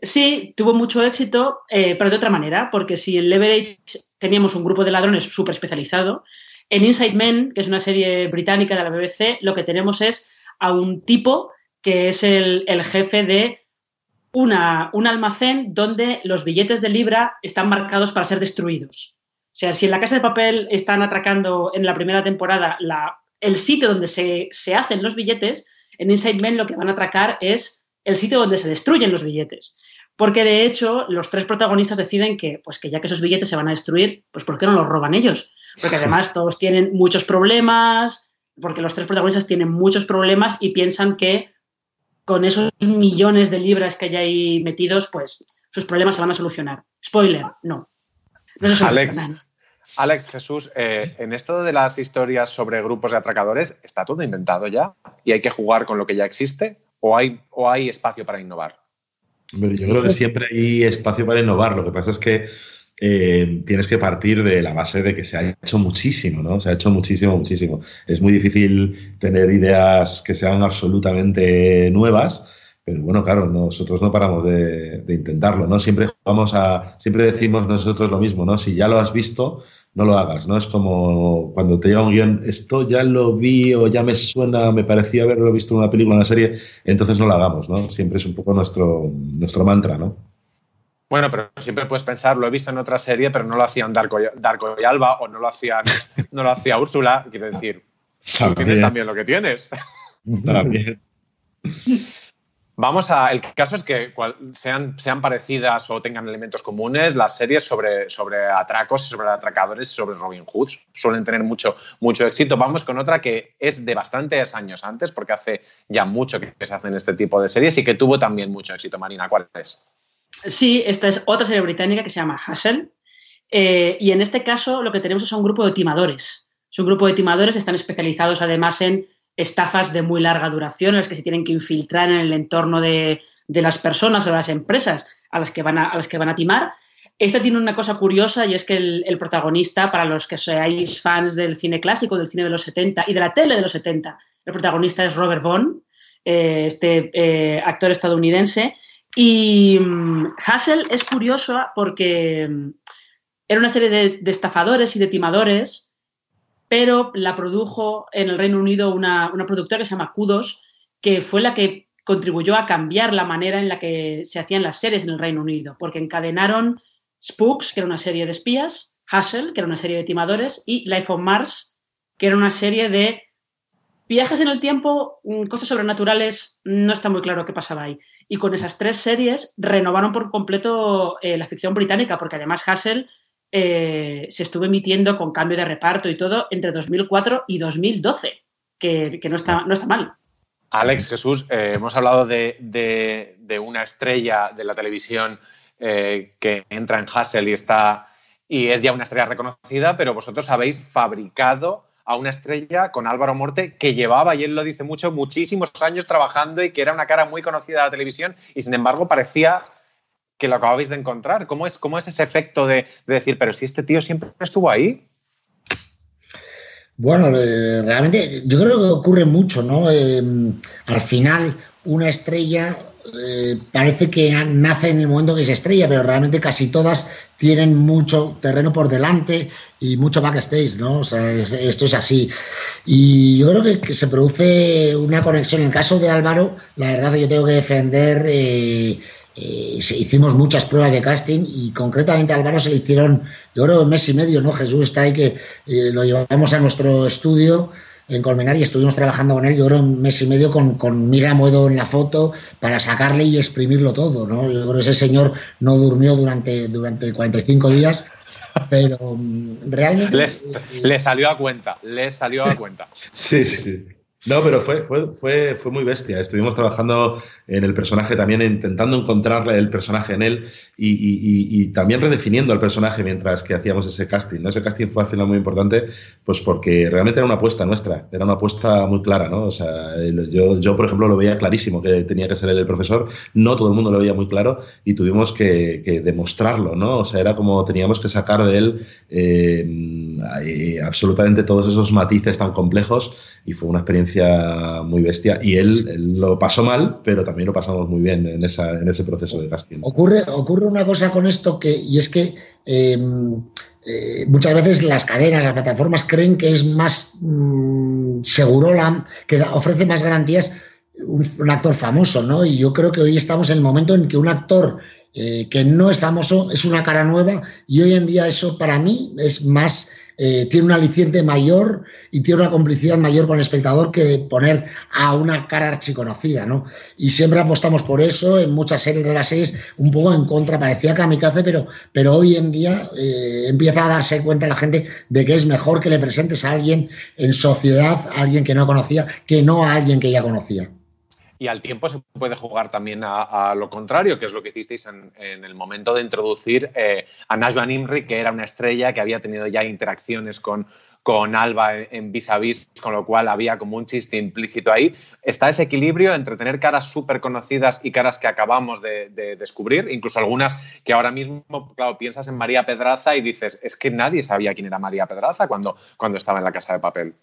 Sí, tuvo mucho éxito, eh, pero de otra manera, porque si en Leverage teníamos un grupo de ladrones súper especializado, en Inside Men, que es una serie británica de la BBC, lo que tenemos es a un tipo que es el, jefe de una, un almacén donde los billetes de libra están marcados para ser destruidos. O sea, si en la casa de papel están atracando en la primera temporada la, el sitio donde se, hacen los billetes, en Inside Men lo que van a atracar es el sitio donde se destruyen los billetes. Porque de hecho, los tres protagonistas deciden que, pues que ya que esos billetes se van a destruir, pues ¿por qué no los roban ellos? Porque además todos tienen muchos problemas, porque los tres protagonistas tienen muchos problemas y piensan que con esos millones de libras que hay ahí metidos, pues sus problemas se van a solucionar. Spoiler, no. Alex, Alex, Jesús, eh, en esto de las historias sobre grupos de atracadores, ¿está todo inventado ya? ¿Y hay que jugar con lo que ya existe? ¿O hay, o hay espacio para innovar? yo creo que siempre hay espacio para innovar. Lo que pasa es que eh, tienes que partir de la base de que se ha hecho muchísimo, ¿no? Se ha hecho muchísimo, muchísimo. Es muy difícil tener ideas que sean absolutamente nuevas, pero bueno, claro, nosotros no paramos de, intentarlo, ¿no? Siempre vamos a, siempre decimos nosotros lo mismo, ¿no? Si ya lo has visto, no lo hagas, ¿no? Es como cuando te llega un guion, esto ya lo vi o ya me suena, me parecía haberlo visto en una película, en una serie, entonces no lo hagamos, ¿no? Siempre es un poco nuestro, nuestro mantra, ¿no? Bueno, pero siempre puedes pensar, lo he visto en otra serie, pero no lo hacían Darko, y Alba o no lo hacían, no lo hacía Úrsula. Quiero decir, tienes también lo que tienes. También. Vamos a. El caso es que sean, sean parecidas o tengan elementos comunes, las series sobre, sobre atracos y sobre atracadores y sobre Robin Hood suelen tener mucho, mucho éxito. Vamos con otra que es de bastantes años antes, porque hace ya mucho que se hacen este tipo de series y que tuvo también mucho éxito. Marina, ¿cuál es? Sí, esta es otra serie británica que se llama Hustle. Eh, y en este caso lo que tenemos es un grupo de timadores. Es un grupo de timadores, están especializados además en estafas de muy larga duración en las que se tienen que infiltrar en el entorno de, las personas o de las empresas a las que van a, las que van a timar. Esta tiene una cosa curiosa y es que el, protagonista, para los que seáis fans del cine clásico, del cine de los 70 y de la tele de los 70, el protagonista es Robert Vaughn, eh, este eh, actor estadounidense. Y um, Hassel es curioso porque mm, era una serie de, estafadores y de timadores pero la produjo en el Reino Unido una, productora que se llama Kudos, que fue la que contribuyó a cambiar la manera en la que se hacían las series en el Reino Unido, porque encadenaron Spooks, que era una serie de espías, Hustle, que era una serie de timadores, y Life on Mars, que era una serie de viajes en el tiempo, mm, cosas sobrenaturales, no está muy claro qué pasaba ahí. Y con esas tres series renovaron por completo eh, la ficción británica, porque además Hustle eh, se estuvo emitiendo con cambio de reparto y todo entre 2004 y 2012, que, no, está, no está mal. Alex, Jesús, eh, hemos hablado de, una estrella de la televisión que entra en Hassel y está y es ya una estrella reconocida, pero vosotros habéis fabricado a una estrella con Álvaro Morte que llevaba, y él lo dice mucho, muchísimos años trabajando y que era una cara muy conocida de la televisión y sin embargo parecía que lo acabáis de encontrar. ¿Cómo es, cómo es ese efecto de, decir, pero si este tío siempre estuvo ahí? Bueno, eh, realmente yo creo que ocurre mucho, ¿no? Em, al final, una estrella eh, parece que nace en el momento que es estrella, pero realmente casi todas tienen mucho terreno por delante y mucho backstage, ¿no? O sea, esto es así. Y yo creo que, se produce una conexión. En el caso de Álvaro, la verdad que yo tengo que defender eh, eh, hicimos muchas pruebas de casting y concretamente a Álvaro se le hicieron, yo creo, un mes y medio, ¿no? Jesús está ahí que eh, lo llevamos a nuestro estudio en Colmenar y estuvimos trabajando con él, yo creo, un mes y medio con, con Mira Muedo en la foto para sacarle y exprimirlo todo, ¿no? Yo creo que ese señor no durmió durante, durante 45 días, pero mm, realmente... le salió a cuenta, le salió a cuenta. sí, sí. No, pero fue, fue, fue, fue muy bestia. Estuvimos trabajando en el personaje también, intentando encontrarle el personaje en él y, también redefiniendo al personaje mientras que hacíamos ese casting. Ese casting fue al muy importante, pues porque realmente era una apuesta nuestra, era una apuesta muy clara, ¿no? O sea, yo, yo, por ejemplo, lo veía clarísimo que tenía que ser él el profesor, no todo el mundo lo veía muy claro y tuvimos que, demostrarlo, ¿no? O sea, era como teníamos que sacar de él eh, absolutamente todos esos matices tan complejos y fue una experiencia muy bestia. Y él, lo pasó mal, pero también lo pasamos muy bien en, esa, en ese proceso de casting. Ocurre, ocurre una cosa con esto que, y es que em, eh, muchas veces las cadenas, las plataformas creen que es más mm, seguro, la, que ofrece más garantías un, actor famoso, ¿no? Y yo creo que hoy estamos en el momento en que un actor eh, que no es famoso es una cara nueva y hoy en día eso para mí es más eh, tiene un aliciente mayor y tiene una complicidad mayor con el espectador que poner a una cara archiconocida, ¿no? Y siempre apostamos por eso, en muchas series de las series, un poco en contra, parecía kamikaze, pero, pero hoy en día eh, empieza a darse cuenta la gente de que es mejor que le presentes a alguien en sociedad, a alguien que no conocía, que no a alguien que ya conocía y al tiempo se puede jugar también a, lo contrario, que es lo que hicisteis en, el momento de introducir eh, a Najwa Nimri, que era una estrella que había tenido ya interacciones con, con Alba en vis a vis, con lo cual había como un chiste implícito ahí. Está ese equilibrio entre tener caras súper conocidas y caras que acabamos de, descubrir, incluso algunas que ahora mismo, claro, piensas en María Pedraza y dices, es que nadie sabía quién era María Pedraza cuando, cuando estaba en la casa de papel.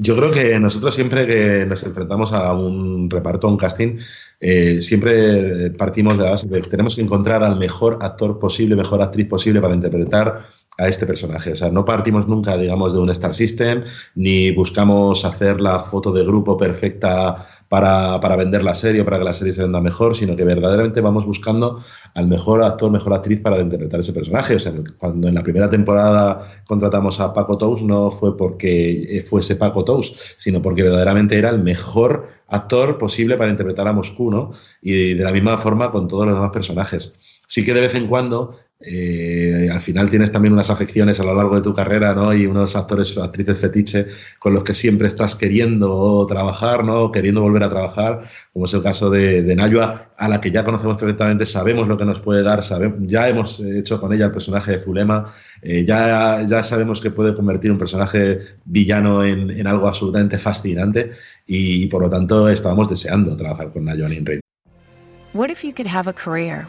Yo creo que nosotros siempre que nos enfrentamos a un reparto, a un casting, eh, siempre partimos de la base de que tenemos que encontrar al mejor actor posible, mejor actriz posible para interpretar a este personaje. O sea, no partimos nunca, digamos, de un Star System, ni buscamos hacer la foto de grupo perfecta para, para, vender la serie o para que la serie se venda mejor, sino que verdaderamente vamos buscando al mejor actor, mejor actriz para interpretar ese personaje. O sea, cuando en la primera temporada contratamos a Paco Tous, no fue porque fuese Paco Tous, sino porque verdaderamente era el mejor actor posible para interpretar a Moscú, ¿no? Y de la misma forma con todos los demás personajes. Sí que de vez en cuando eh, al final tienes también unas afecciones a lo largo de tu carrera, ¿no? Y unos actores o actrices fetiche con los que siempre estás queriendo trabajar, ¿no? Queriendo volver a trabajar, como es el caso de, de Nayua, a la que ya conocemos perfectamente, sabemos lo que nos puede dar, sabemos, ya hemos hecho con ella el personaje de Zulema, eh, ya, ya sabemos que puede convertir un personaje villano en, en algo absolutamente fascinante y, por lo tanto estábamos deseando trabajar con Nayua Ninrin. What if you could have a career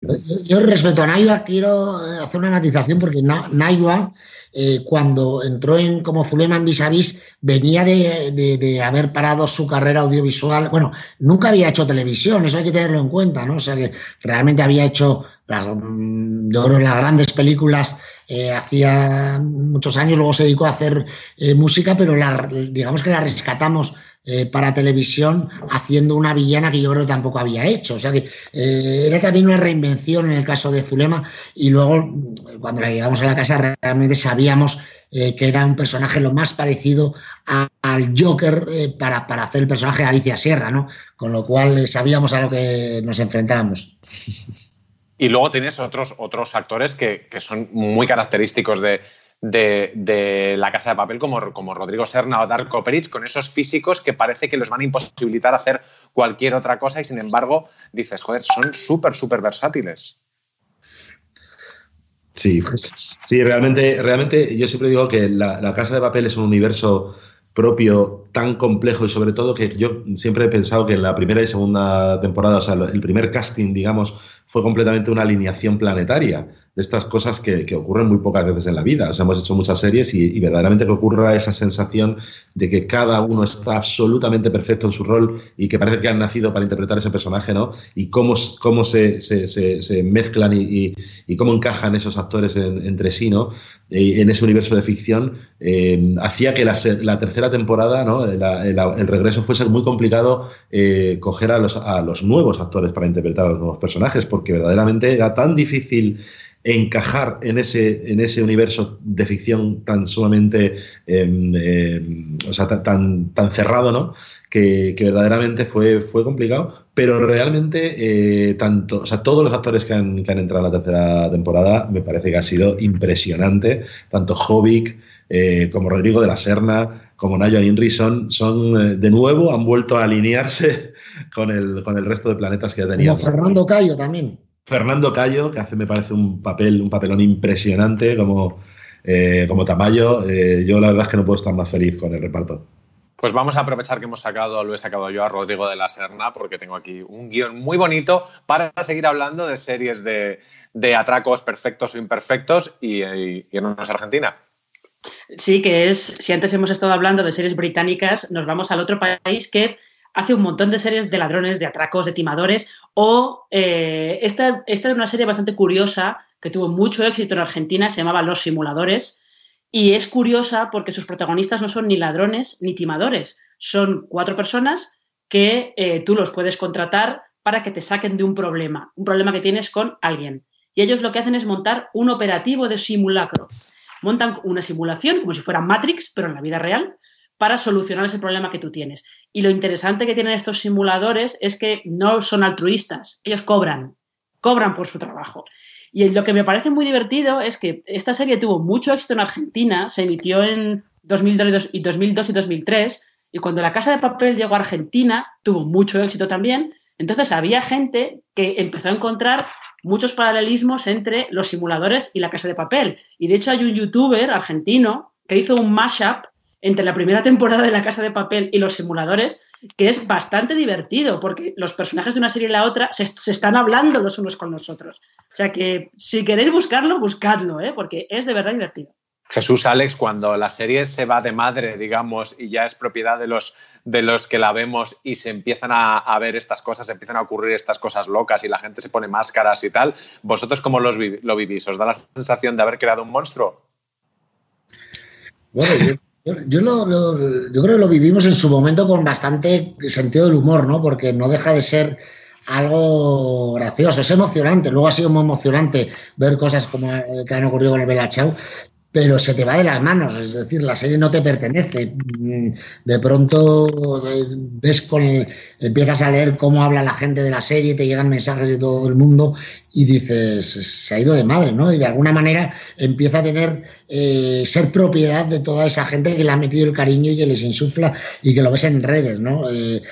Yo respecto a Naiva quiero eh, hacer una matización porque Naiva eh, cuando entró en como Zulema en Vis venía de, haber parado su carrera audiovisual. Bueno, nunca había hecho televisión, eso hay que tenerlo en cuenta, ¿no? O sea que realmente había hecho, mm, yo creo, las grandes películas eh, hacía muchos años, luego se dedicó a hacer música, pero digamos que la rescatamos eh, para televisión haciendo una villana que yo creo que tampoco había hecho. O sea que eh, era también una reinvención en el caso de Zulema y luego cuando la llegamos a la casa realmente sabíamos eh, que era un personaje lo más parecido al Joker para, para, hacer el personaje de Alicia Sierra, ¿no? Con lo cual sabíamos a lo que nos enfrentábamos. Y luego tienes otros, otros actores que, que son muy característicos de, de, la Casa de Papel como, como Rodrigo Serna o Darko Peric, con esos físicos que parece que los van a imposibilitar hacer cualquier otra cosa y sin embargo dices, joder, son súper, súper versátiles. Sí, sí, realmente, realmente yo siempre digo que la, la Casa de Papel es un universo propio tan complejo y sobre todo que yo siempre he pensado que en la primera y segunda temporada, o sea, el primer casting, digamos, fue completamente una alineación planetaria de estas cosas que, ocurren muy pocas veces en la vida. O sea, hemos hecho muchas series y, verdaderamente que ocurra esa sensación de que cada uno está absolutamente perfecto en su rol y que parece que han nacido para interpretar ese personaje, ¿no? Y cómo, cómo se, se, mezclan y, cómo encajan esos actores entre sí, ¿no? en ese universo de ficción, eh, hacía que la, tercera temporada, ¿no? el regreso fuese muy complicado eh, coger a los, a los nuevos actores para interpretar a los nuevos personajes, porque verdaderamente era tan difícil encajar en ese, en ese universo de ficción tan sumamente, em, em, o sea, tan, tan cerrado, ¿no? Que, verdaderamente fue, fue complicado, pero realmente eh, tanto, o sea, todos los actores que han, que han, entrado en la tercera temporada me parece que ha sido impresionante, tanto Jovic eh, como Rodrigo de la Serna, como Nayo Inri son, son eh, de nuevo, han vuelto a alinearse con el, con el resto de planetas que ya tenían. Como Fernando Cayo también. Fernando Cayo, que hace, me parece, un papel, un papelón impresionante como, eh, como Tamayo. Eh, yo la verdad es que no puedo estar más feliz con el reparto. Pues vamos a aprovechar que hemos sacado, lo he sacado yo a Rodrigo de la Serna, porque tengo aquí un guion muy bonito para seguir hablando de series de, atracos perfectos o imperfectos y, y irnos a Argentina. Sí, que es, si antes hemos estado hablando de series británicas, nos vamos al otro país que hace un montón de series de ladrones, de atracos, de timadores, o eh, esta, esta es una serie bastante curiosa que tuvo mucho éxito en Argentina, se llamaba Los Simuladores, y es curiosa porque sus protagonistas no son ni ladrones ni timadores, son cuatro personas que eh, tú los puedes contratar para que te saquen de un problema, un problema que tienes con alguien. Y ellos lo que hacen es montar un operativo de simulacro. Montan una simulación como si fuera Matrix, pero en la vida real, para solucionar ese problema que tú tienes. Y lo interesante que tienen estos simuladores es que no son altruistas, ellos cobran, cobran por su trabajo. Y lo que me parece muy divertido es que esta serie tuvo mucho éxito en Argentina, se emitió en 2002 y 2003, y cuando La Casa de Papel llegó a Argentina, tuvo mucho éxito también. Entonces había gente que empezó a encontrar muchos paralelismos entre los simuladores y La Casa de Papel. Y de hecho hay un youtuber argentino que hizo un mashup entre la primera temporada de La Casa de Papel y los simuladores, que es bastante divertido, porque los personajes de una serie y la otra se, están hablando los unos con los otros. O sea que si queréis buscarlo, buscadlo, ¿eh? porque es de verdad divertido. Jesús Alex, cuando la serie se va de madre, digamos, y ya es propiedad de los, de los que la vemos y se empiezan a, a, ver estas cosas, empiezan a ocurrir estas cosas locas y la gente se pone máscaras y tal, ¿vosotros cómo los lo vivís? ¿Os da la sensación de haber creado un monstruo? Bueno, yo yo, creo que lo vivimos en su momento con bastante sentido del humor, ¿no? Porque no deja de ser algo gracioso, es emocionante. Luego ha sido muy emocionante ver cosas como que han ocurrido con el Bella Chao, pero se te va de las manos, es decir, la serie no te pertenece. De pronto eh, ves con empiezas a leer cómo habla la gente de la serie, te llegan mensajes de todo el mundo y dices, se ha ido de madre, ¿no? Y de alguna manera empieza a tener, eh, ser propiedad de toda esa gente que le ha metido el cariño y que les insufla y que lo ves en redes, ¿no? Eh,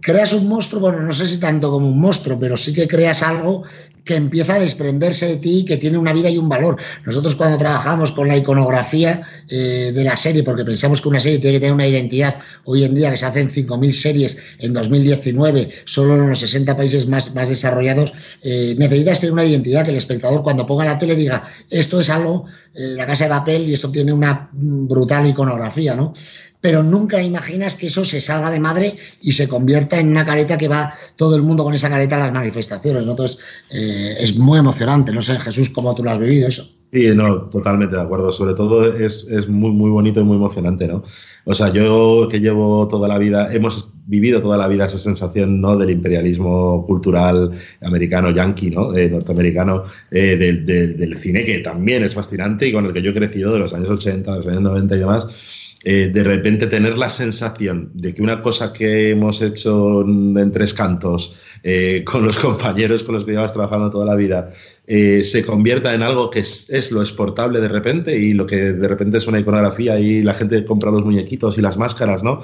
creas un monstruo, bueno, no sé si tanto como un monstruo, pero sí que creas algo que empieza a desprenderse de ti, que tiene una vida y un valor. Nosotros cuando trabajamos con la iconografía eh, de la serie, porque pensamos que una serie tiene que tener una identidad, hoy en día que se hacen 5.000 series en 2019, solo en los 60 países más, más desarrollados, eh, necesitas tener una identidad que el espectador cuando ponga la tele diga, esto es algo, eh, la casa de papel y esto tiene una brutal iconografía, ¿no? Pero nunca imaginas que eso se salga de madre y se convierta en una careta que va todo el mundo con esa careta a las manifestaciones. Entonces, eh, es muy emocionante. No sé, Jesús, cómo tú lo has vivido eso. Sí, no, totalmente de acuerdo. Sobre todo es, es, muy, muy bonito y muy emocionante, ¿no? O sea, yo que llevo toda la vida, hemos vivido toda la vida esa sensación, ¿no? Del imperialismo cultural americano, yankee, ¿no? Eh, norteamericano, eh, del, del, cine, que también es fascinante y con el que yo he crecido de los años 80, de los años 90 y demás eh, de repente tener la sensación de que una cosa que hemos hecho en tres cantos eh, con los compañeros con los que llevas trabajando toda la vida eh, se convierta en algo que es, lo exportable de repente y lo que de repente es una iconografía y la gente compra los muñequitos y las máscaras, ¿no?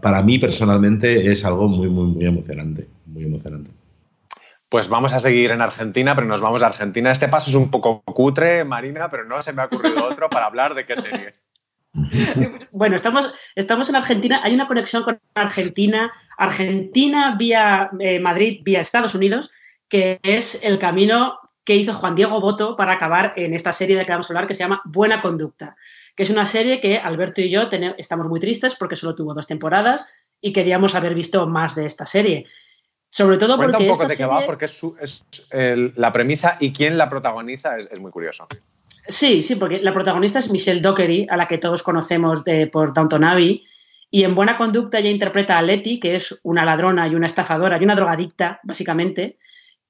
para mí personalmente es algo muy, muy, muy emocionante, muy emocionante. Pues vamos a seguir en Argentina, pero nos vamos a Argentina. Este paso es un poco cutre, Marina, pero no se me ha ocurrido otro para hablar de qué serie. Bueno, estamos, estamos en Argentina, hay una conexión con Argentina, Argentina vía eh, Madrid, vía Estados Unidos, que es el camino que hizo Juan Diego Boto para acabar en esta serie de la que vamos a hablar, que se llama Buena Conducta, que es una serie que Alberto y yo tenemos, estamos muy tristes porque solo tuvo dos temporadas y queríamos haber visto más de esta serie. Sobre todo Cuenta porque. un poco de qué va, porque es, es el, la premisa y quién la protagoniza es, es muy curioso. Sí, sí, porque la protagonista es Michelle Dockery, a la que todos conocemos de, por Downton Abbey, y en Buena Conducta ella interpreta a Letty, que es una ladrona y una estafadora y una drogadicta, básicamente,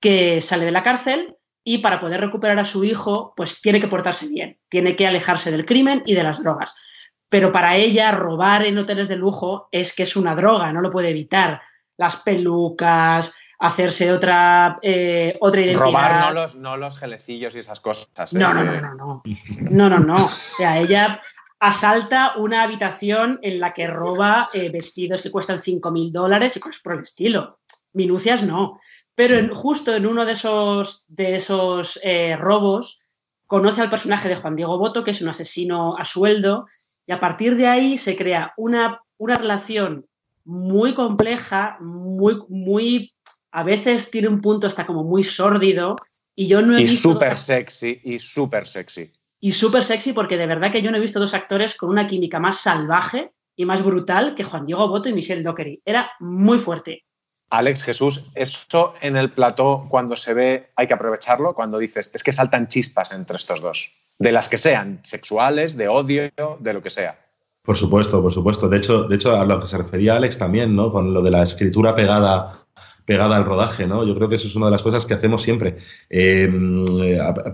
que sale de la cárcel y para poder recuperar a su hijo, pues tiene que portarse bien, tiene que alejarse del crimen y de las drogas. Pero para ella robar en hoteles de lujo es que es una droga, no lo puede evitar. Las pelucas, hacerse otra, eh, otra identidad. Robar no los, no los gelecillos y esas cosas. No, no, no, no, no. No, no, no. O sea, ella asalta una habitación en la que roba eh, vestidos que cuestan 5.000 dólares y cosas por el estilo. Minucias no. Pero en, justo en uno de esos, de esos eh, robos conoce al personaje de Juan Diego Boto, que es un asesino a sueldo, y a partir de ahí se crea una, una relación muy compleja, muy, muy a veces tiene un punto hasta como muy sórdido y yo no he y visto... súper sexy, y súper sexy. Y súper sexy porque de verdad que yo no he visto dos actores con una química más salvaje y más brutal que Juan Diego Boto y Michelle Dockery. Era muy fuerte. Alex Jesús, eso en el plató cuando se ve hay que aprovecharlo, cuando dices, es que saltan chispas entre estos dos, de las que sean, sexuales, de odio, de lo que sea. Por supuesto, por supuesto. De hecho, de hecho, a lo que se refería Alex también, ¿no? Con lo de la escritura pegada pegada al rodaje, ¿no? Yo creo que eso es una de las cosas que hacemos siempre. Eh,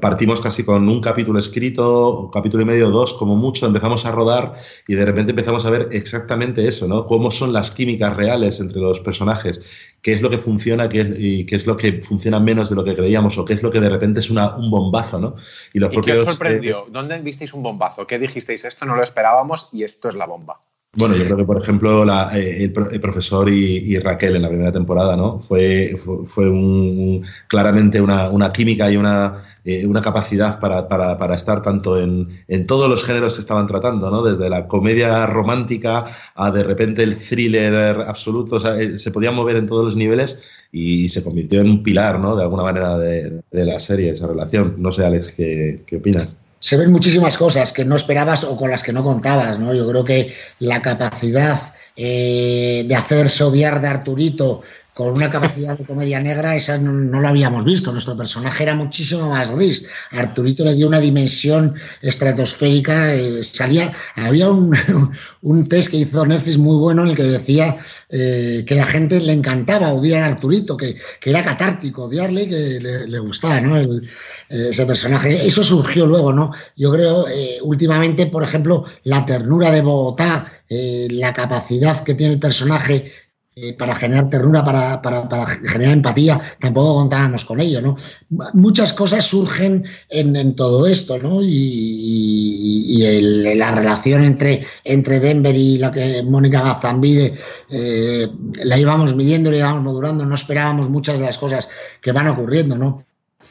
partimos casi con un capítulo escrito, un capítulo y medio, dos, como mucho, empezamos a rodar y de repente empezamos a ver exactamente eso, ¿no? Cómo son las químicas reales entre los personajes, qué es lo que funciona qué y qué es lo que funciona menos de lo que creíamos o qué es lo que de repente es una, un bombazo, ¿no? Y, los qué os sorprendió? ¿Dónde visteis un bombazo? ¿Qué dijisteis? Esto no lo esperábamos y esto es la bomba. Bueno, yo creo que, por ejemplo, eh, el, profesor y, Raquel en la primera temporada, ¿no? Fue, fue, un, claramente una, química y una, eh, una capacidad para, para, estar tanto en, en, todos los géneros que estaban tratando, ¿no? Desde la comedia romántica a de repente el thriller absoluto, o sea, eh, se podían mover en todos los niveles y se convirtió en un pilar, ¿no? De alguna manera de, de la serie, esa relación. No sé, Alex, ¿qué, qué opinas? Se ven muchísimas cosas que no esperabas o con las que no contabas, ¿no? Yo creo que la capacidad eh, de hacerse odiar de Arturito con una capacidad de comedia negra, esa no, lo habíamos visto. Nuestro personaje era muchísimo más gris. Arturito le dio una dimensión estratosférica. Eh, salía, había un, un, test que hizo Netflix muy bueno en el que decía eh, que la gente le encantaba odiar a Arturito, que, que era catártico odiarle, que le, gustaba ¿no? ese personaje. Eso surgió luego, ¿no? Yo creo, eh, últimamente, por ejemplo, la ternura de Bogotá, la capacidad que tiene el personaje eh, para generar ternura, para, para, generar empatía, tampoco contábamos con ello, ¿no? Muchas cosas surgen en, todo esto, ¿no? Y, la relación entre, entre Denver y la que Mónica Gazambide eh, la íbamos midiendo, la íbamos modulando, no esperábamos muchas de las cosas que van ocurriendo, ¿no?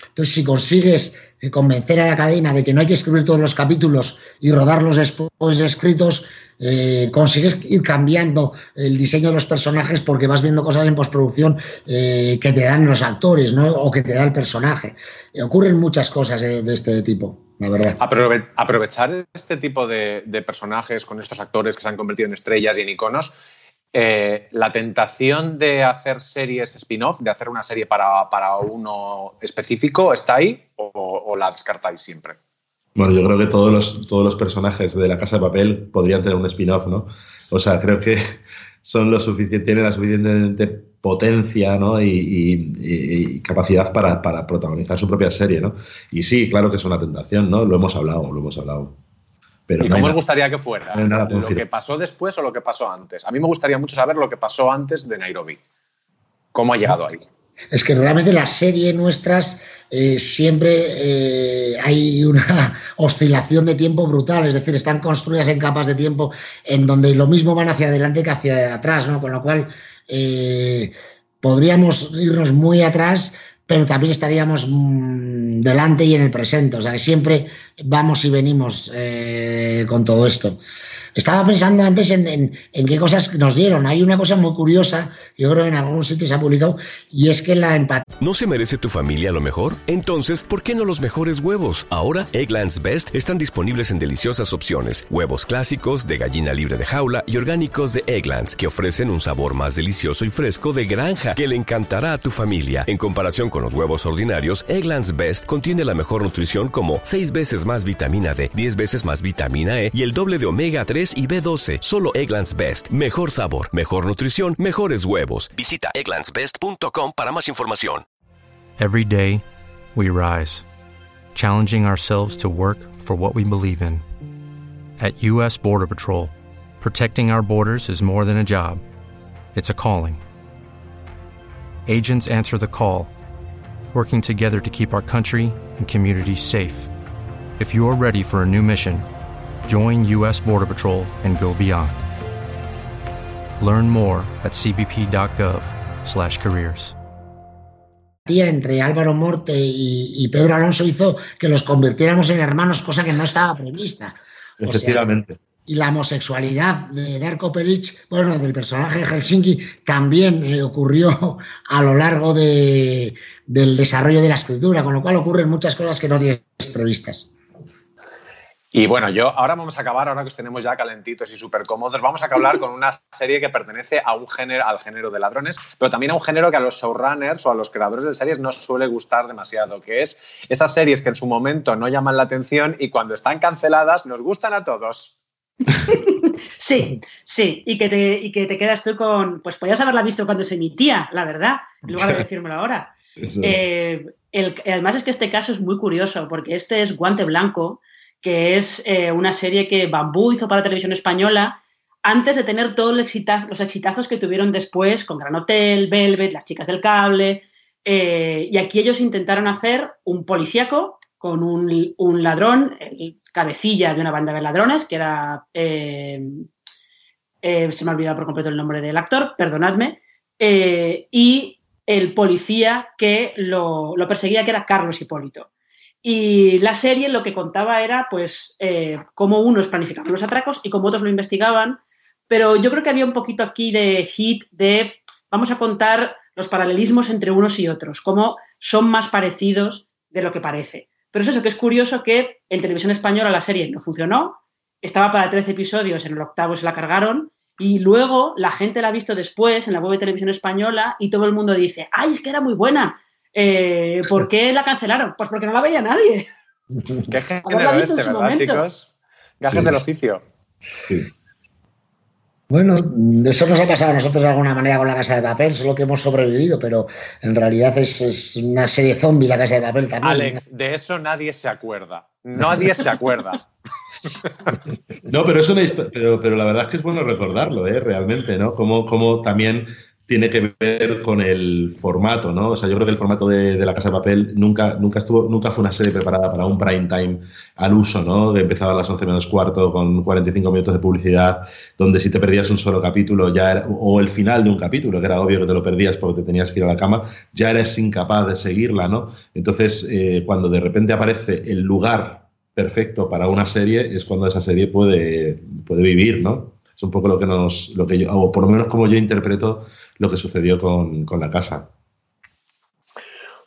Entonces, si consigues eh, convencer a la cadena de que no hay que escribir todos los capítulos y rodarlos después escritos, eh, consigues ir cambiando el diseño de los personajes porque vas viendo cosas en postproducción eh, que te dan los actores ¿no? o que te da el personaje. ocurren muchas cosas de este tipo, la verdad. aprovechar este tipo de, personajes con estos actores que se han convertido en estrellas y en iconos. Eh, la tentación de hacer series spin-off, de hacer una serie para, uno específico, ¿está ahí o la descartáis siempre? Bueno, yo creo que todos los, todos los personajes de la Casa de Papel podrían tener un spin-off, ¿no? O sea, creo que son lo suficiente, tienen la suficiente potencia ¿no? y, capacidad para, protagonizar su propia serie, ¿no? Y sí, claro que es una tentación, ¿no? Lo hemos hablado, lo hemos hablado. Pero ¿Y cómo os gustaría que fuera? ¿Lo que pasó después o lo que pasó antes? A mí me gustaría mucho saber lo que pasó antes de Nairobi. ¿Cómo ha llegado ahí? Es que realmente la serie nuestras eh, siempre eh, hay una oscilación de tiempo brutal, es decir, están construidas en capas de tiempo en donde lo mismo van hacia adelante que hacia atrás, ¿no? Con lo cual eh, podríamos irnos muy atrás, pero también estaríamos mm, delante y en el presente, o sea siempre vamos y venimos con todo esto. Estaba pensando antes en, qué cosas nos dieron. Hay una cosa muy curiosa, yo creo que en algún sitio se ha publicado, y es que la empatía. ¿No se merece tu familia lo mejor? Entonces, ¿por qué no los mejores huevos? Ahora, Egglands Best están disponibles en deliciosas opciones. Huevos clásicos, de gallina libre de jaula y orgánicos de Egglands, que ofrecen un sabor más delicioso y fresco de granja que le encantará a tu familia. En comparación con los huevos ordinarios, Egglands Best contiene la mejor nutrición como 6 veces más vitamina D, 10 veces más vitamina E y el doble de omega 3 y B12. Solo Egglands Best. Mejor sabor, mejor nutrición, mejores huevos. Visita egglandsbest.com para más información. Every day, we rise, challenging ourselves to work for what we believe in. At U.S. Border Patrol, protecting our borders is more than a job, it's a calling. Agents answer the call, working together to keep our country and communities safe. If you are ready for a new mission, Join U.S. Border Patrol and go beyond. Learn more at cbp.gov/careers. Entre Álvaro Morte y, Pedro Alonso hizo que los convirtiéramos en hermanos, cosa que no estaba prevista. Efectivamente. y la homosexualidad de Darko Peric, bueno, del personaje de Helsinki, también eh, ocurrió a lo largo de, del desarrollo de la escritura, con lo cual ocurren muchas cosas que no tienes previstas. Y bueno, yo ahora vamos a acabar, ahora que os tenemos ya calentitos y súper cómodos, vamos a hablar con una serie que pertenece a un género, al género de ladrones, pero también a un género que a los showrunners o a los creadores de series no suele gustar demasiado, que es esas series que en su momento no llaman la atención y cuando están canceladas nos gustan a todos. sí, sí, y que, te, y que te quedas tú con, pues podías haberla visto cuando se emitía, la verdad, en lugar de decírmelo ahora. Eh, además es que este caso es muy curioso, porque este es Guante Blanco, que es eh, una serie que Bambú hizo para televisión española antes de tener todos los, exitazos que tuvieron después con Gran Hotel, Velvet, Las Chicas del Cable. Eh, y aquí ellos intentaron hacer un policíaco con un, ladrón, el cabecilla de una banda de ladrones, que era. Eh, se me ha olvidado por completo el nombre del actor, perdonadme. y el policía que lo, lo perseguía, que era Carlos Hipólito. Y la serie lo que contaba era, pues, eh, cómo unos planificaban los atracos y cómo otros lo investigaban. Pero yo creo que había un poquito aquí de hit de vamos a contar los paralelismos entre unos y otros, cómo son más parecidos de lo que parece. Pero es eso que es curioso que en televisión española la serie no funcionó, estaba para 13 episodios, en el octavo se la cargaron y luego la gente la ha visto después en la web de televisión española y todo el mundo dice, ay, es que era muy buena, eh, ¿Por qué la cancelaron? Pues porque no la veía nadie. Qué género este, ¿verdad, chicos? Gajes del oficio. Bueno, eso nos ha pasado a nosotros de alguna manera con la Casa de Papel, solo que hemos sobrevivido, pero en realidad es, una serie zombie la Casa de Papel también. Alex, de eso nadie se acuerda. Nadie se acuerda. no, pero, es una pero, pero la verdad es que es bueno recordarlo, ¿eh? realmente, ¿no? Como, como también tiene que ver con el formato, ¿no? O sea, yo creo que el formato de, La Casa de Papel nunca, nunca, estuvo, nunca fue una serie preparada para un prime time al uso, ¿no? De empezar a las 11 menos cuarto con 45 minutos de publicidad, donde si te perdías un solo capítulo ya era, o el final de un capítulo, que era obvio que te lo perdías porque te tenías que ir a la cama, ya eres incapaz de seguirla, ¿no? Entonces, eh, cuando de repente aparece el lugar perfecto para una serie, es cuando esa serie puede, puede vivir, ¿no? Es un poco lo que nos, lo que yo, o por lo menos como yo interpreto lo que sucedió con, la casa.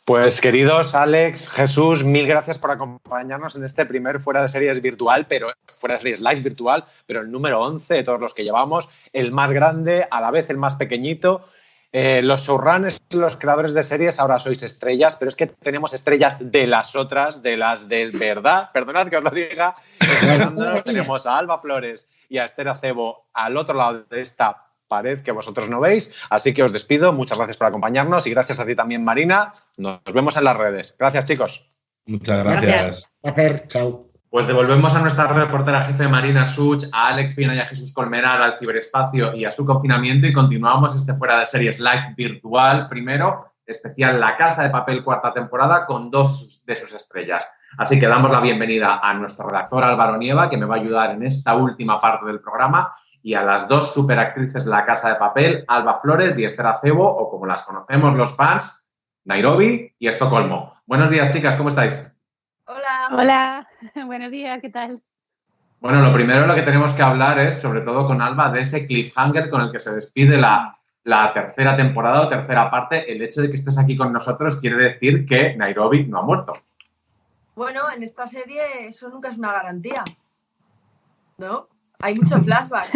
Pues queridos Alex, Jesús, mil gracias por acompañarnos en este primer fuera de series virtual, pero fuera de series live virtual, pero el número 11 de todos los que llevamos, el más grande, a la vez el más pequeñito. Eh, los showrunners, los creadores de series, ahora sois estrellas, pero es que tenemos estrellas de las otras, de las de verdad, perdonad que os lo diga, tenemos a Alba Flores y a Esther Acebo al otro lado de esta pared que vosotros no veis. Así que os despido. Muchas gracias por acompañarnos y gracias a ti también, Marina. Nos vemos en las redes. Gracias, chicos. Muchas gracias. Gracias. Chao. Pues devolvemos a nuestra reportera jefe Marina Such, a Alex Pina y a Jesús Colmenar al ciberespacio y a su confinamiento y continuamos este fuera de series live virtual primero, especial La Casa de Papel cuarta temporada con dos de sus estrellas. Así que damos la bienvenida a nuestro redactor Álvaro Nieva, que me va a ayudar en esta última parte del programa, y a las dos superactrices de La Casa de Papel, Alba Flores y Esther Acebo, o como las conocemos los fans, Nairobi y Estocolmo. Buenos días, chicas, ¿cómo estáis? Hola. Hola, buenos días, ¿qué tal? Bueno, lo primero lo que tenemos que hablar es, sobre todo con Alba, de ese cliffhanger con el que se despide la, la tercera temporada o tercera parte. El hecho de que estés aquí con nosotros quiere decir que Nairobi no ha muerto. Bueno, en esta serie eso nunca es una garantía. ¿No? Hay mucho flashback.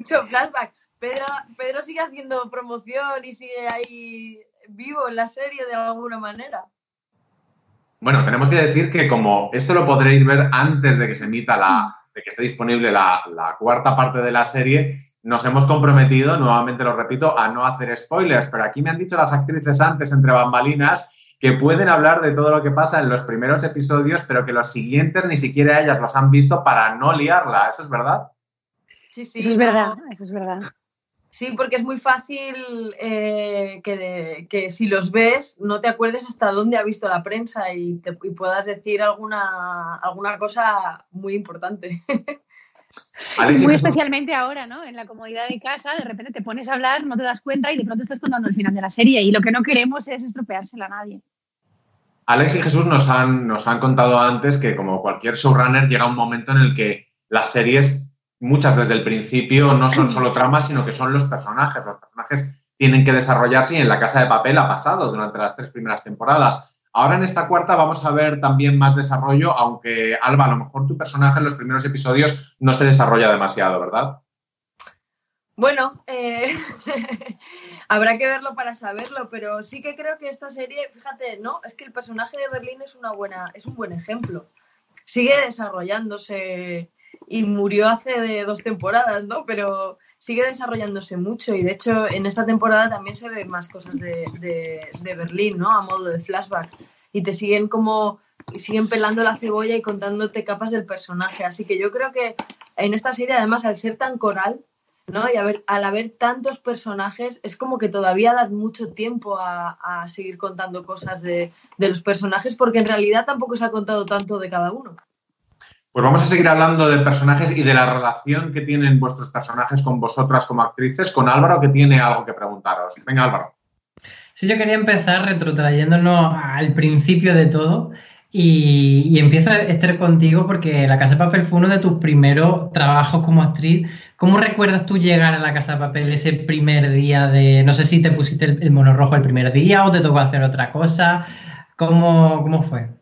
mucho flashback. Pero Pedro sigue haciendo promoción y sigue ahí vivo en la serie de alguna manera. Bueno, tenemos que decir que como esto lo podréis ver antes de que se emita la, de que esté disponible la, la cuarta parte de la serie, nos hemos comprometido, nuevamente lo repito, a no hacer spoilers, pero aquí me han dicho las actrices antes entre bambalinas que pueden hablar de todo lo que pasa en los primeros episodios, pero que los siguientes ni siquiera ellas los han visto para no liarla. ¿Eso es verdad? Sí, sí. Eso es verdad, eso es verdad. Sí, porque es muy fácil eh, que, si los ves no te acuerdes hasta dónde ha visto la prensa y, te, puedas decir alguna, alguna cosa muy importante. muy especialmente ahora, ¿no? En la comodidad de casa, de repente te pones a hablar, no te das cuenta y de pronto estás contando el final de la serie. Y lo que no queremos es estropeársela a nadie. Alex y Jesús nos han, nos han contado antes que, como cualquier showrunner, llega un momento en el que las series, muchas desde el principio, no son solo tramas, sino que son los personajes. Los personajes tienen que desarrollarse y en la casa de papel ha pasado durante las tres primeras temporadas. Ahora en esta cuarta vamos a ver también más desarrollo, aunque Alba, a lo mejor tu personaje en los primeros episodios no se desarrolla demasiado, ¿verdad? Bueno, eh, habrá que verlo para saberlo, pero sí que creo que esta serie, fíjate, no, es que el personaje de Berlín es una buena, es un buen ejemplo. sigue desarrollándose y murió hace dos temporadas, ¿no? Pero sigue desarrollándose mucho y de hecho en esta temporada también se ven más cosas de, de, Berlín, ¿no? A modo de flashback. Y te siguen como, siguen pelando la cebolla y contándote capas del personaje. Así que yo creo que en esta serie, además, al ser tan coral, ¿no? Y al haber tantos personajes, es como que todavía das mucho tiempo a, a seguir contando cosas de, de los personajes, porque en realidad tampoco se ha contado tanto de cada uno. Pues vamos a seguir hablando de personajes y de la relación que tienen vuestros personajes con vosotras como actrices, con Álvaro que tiene algo que preguntaros. Venga, Álvaro. Sí, yo quería empezar retrotrayéndonos al principio de todo y, empiezo, Esther, contigo porque La Casa de Papel fue uno de tus primeros trabajos como actriz. ¿Cómo recuerdas tú llegar a La Casa de Papel ese primer día de, no sé si te pusiste el, mono rojo el primer día o te tocó hacer otra cosa? ¿Cómo, cómo fue?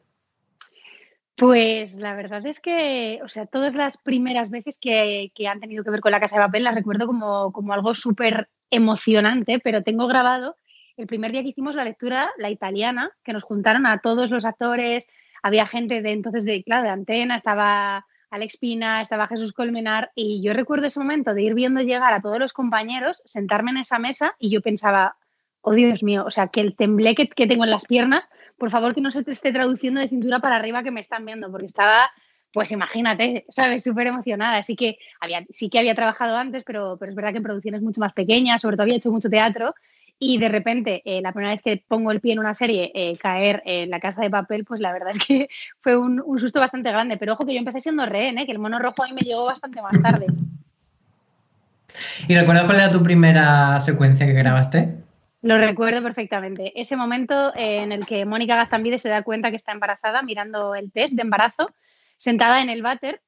Pues la verdad es que, o sea, todas las primeras veces que, han tenido que ver con la Casa de Papel las recuerdo como, como algo súper emocionante, pero tengo grabado el primer día que hicimos la lectura, la italiana, que nos juntaron a todos los actores, había gente de entonces de, claro, de Antena, estaba Alex Pina, estaba Jesús Colmenar, y yo recuerdo ese momento de ir viendo llegar a todos los compañeros, sentarme en esa mesa y yo pensaba, oh Dios mío, o sea, que el tembleque que, tengo en las piernas, por favor que no se te esté traduciendo de cintura para arriba que me están viendo, porque estaba, pues imagínate, ¿sabes? Súper emocionada. Así que había, sí que había trabajado antes, pero, pero es verdad que en producciones mucho más pequeñas, sobre todo había hecho mucho teatro. Y de repente, eh, la primera vez que pongo el pie en una serie, eh, caer en la casa de papel, pues la verdad es que fue un, susto bastante grande. Pero ojo que yo empecé siendo rehén, ¿eh? que el mono rojo a mí me llegó bastante más tarde. ¿Y recuerdas cuál era tu primera secuencia que grabaste? Lo recuerdo perfectamente. Ese momento en el que Mónica Gazambide se da cuenta que está embarazada mirando el test de embarazo, sentada en el váter.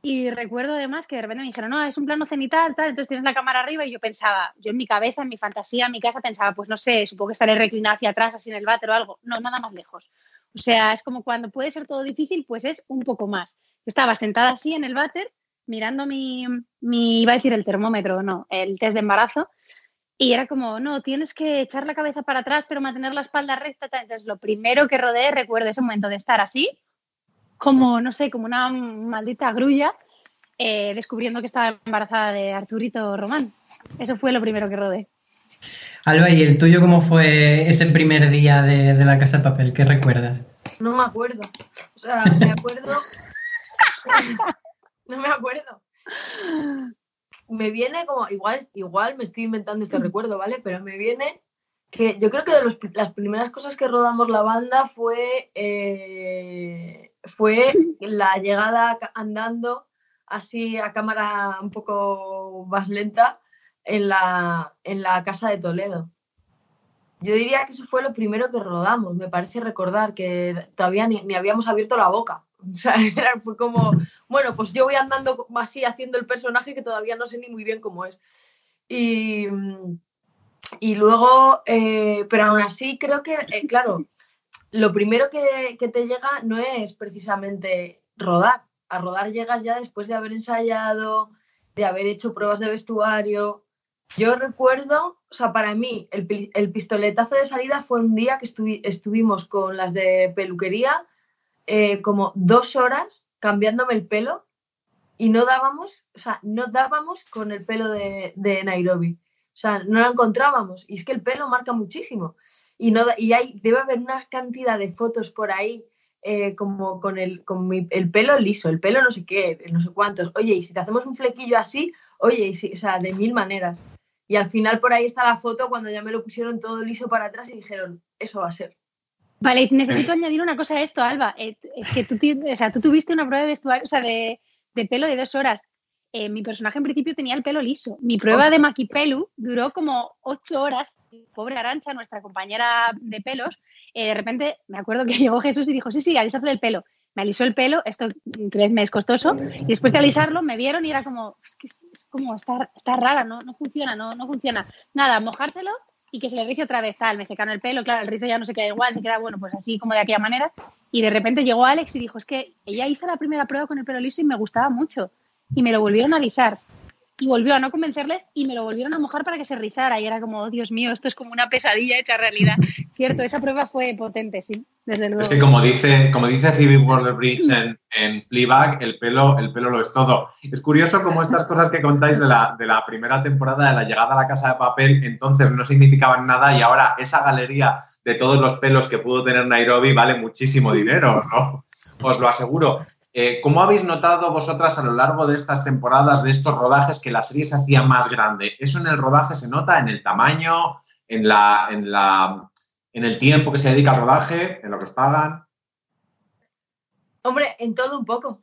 Y recuerdo además que de repente me dijeron, no, es un plano cenital, tal, entonces tienes la cámara arriba. Y yo pensaba, yo en mi cabeza, en mi fantasía, en mi casa, pensaba, pues no sé, supongo que estaré reclinada hacia atrás, así en el váter o algo. No, nada más lejos. O sea, es como cuando puede ser todo difícil, pues es un poco más. Yo estaba sentada así en el váter, mirando mi, mi, iba a decir el termómetro, no, el test de embarazo, y era como, no, tienes que echar la cabeza para atrás, pero mantener la espalda recta. Entonces, lo primero que rodeé, recuerdo ese momento de estar así, como, no sé, como una maldita grulla, eh, descubriendo que estaba embarazada de Arturito Román. Eso fue lo primero que rodé. Alba, ¿y el tuyo cómo fue ese primer día de, de la Casa de Papel? ¿Qué recuerdas? No me acuerdo. O sea, me acuerdo... no me acuerdo me viene como, igual, igual me estoy inventando este recuerdo, ¿vale? Pero me viene que yo creo que de las primeras cosas que rodamos la banda fue, eh, fue la llegada andando así a cámara un poco más lenta en la, en la casa de Toledo. Yo diría que eso fue lo primero que rodamos, me parece recordar que todavía ni habíamos abierto la boca. O sea, fue como, bueno, pues yo voy andando así haciendo el personaje que todavía no sé ni muy bien cómo es. Y, y luego, eh, pero aún así creo que, eh, claro, lo primero que, que, te llega no es precisamente rodar. A rodar llegas ya después de haber ensayado, de haber hecho pruebas de vestuario. Yo recuerdo, o sea, para mí el, el pistoletazo de salida fue un día que estuvimos con las de peluquería eh, como dos horas cambiándome el pelo y no dábamos, o sea, no dábamos con el pelo de, Nairobi. O sea, no lo encontrábamos. Y es que el pelo marca muchísimo. Y, no, y hay, debe haber una cantidad de fotos por ahí eh, como con, el, con el pelo liso, el pelo no sé qué, no sé cuántos. Oye, y si te hacemos un flequillo así, oye, y si, o sea, de mil maneras. Y al final por ahí está la foto cuando ya me lo pusieron todo liso para atrás y dijeron, eso va a ser. Vale, necesito añadir una cosa a esto, Alba. Eh, es que tú, o sea, tú tuviste una prueba de vestuario, o sea, de, pelo de dos horas. Eh, mi personaje en principio tenía el pelo liso. Mi prueba de maquipelu duró como ocho horas. Pobre Arancha, nuestra compañera de pelos, eh, de repente me acuerdo que llegó Jesús y dijo, sí, sí, alísate el pelo. Me alisó el pelo, esto tres me es costoso, y después de alisarlo me vieron y era como, es, como, está, está rara, no, no funciona, no, no funciona. Nada, mojárselo y que se le rice otra vez tal, me secaron el pelo, claro, el rizo ya no se queda igual, se queda bueno, pues así como de aquella manera. Y de repente llegó Alex y dijo, es que ella hizo la primera prueba con el pelo liso y me gustaba mucho. Y me lo volvieron a alisar. Y volvió a no convencerles y me lo volvieron a mojar para que se rizara y era como, oh, Dios mío, esto es como una pesadilla hecha realidad. Cierto, esa prueba fue potente, sí, desde luego. Es que como dice, como dice Phoebe Waller-Bridge en, en Fleabag, el pelo, el pelo lo es todo. Es curioso como estas cosas que contáis de la, de la primera temporada de la llegada a la casa de papel entonces no significaban nada y ahora esa galería de todos los pelos que pudo tener Nairobi vale muchísimo dinero, ¿no? Os lo aseguro. Eh, ¿Cómo habéis notado vosotras a lo largo de estas temporadas, de estos rodajes, que la serie se hacía más grande? ¿Eso en el rodaje se nota? ¿En el tamaño? ¿En, la, en, la, en el tiempo que se dedica al rodaje? ¿En lo que os pagan? Hombre, en todo un poco.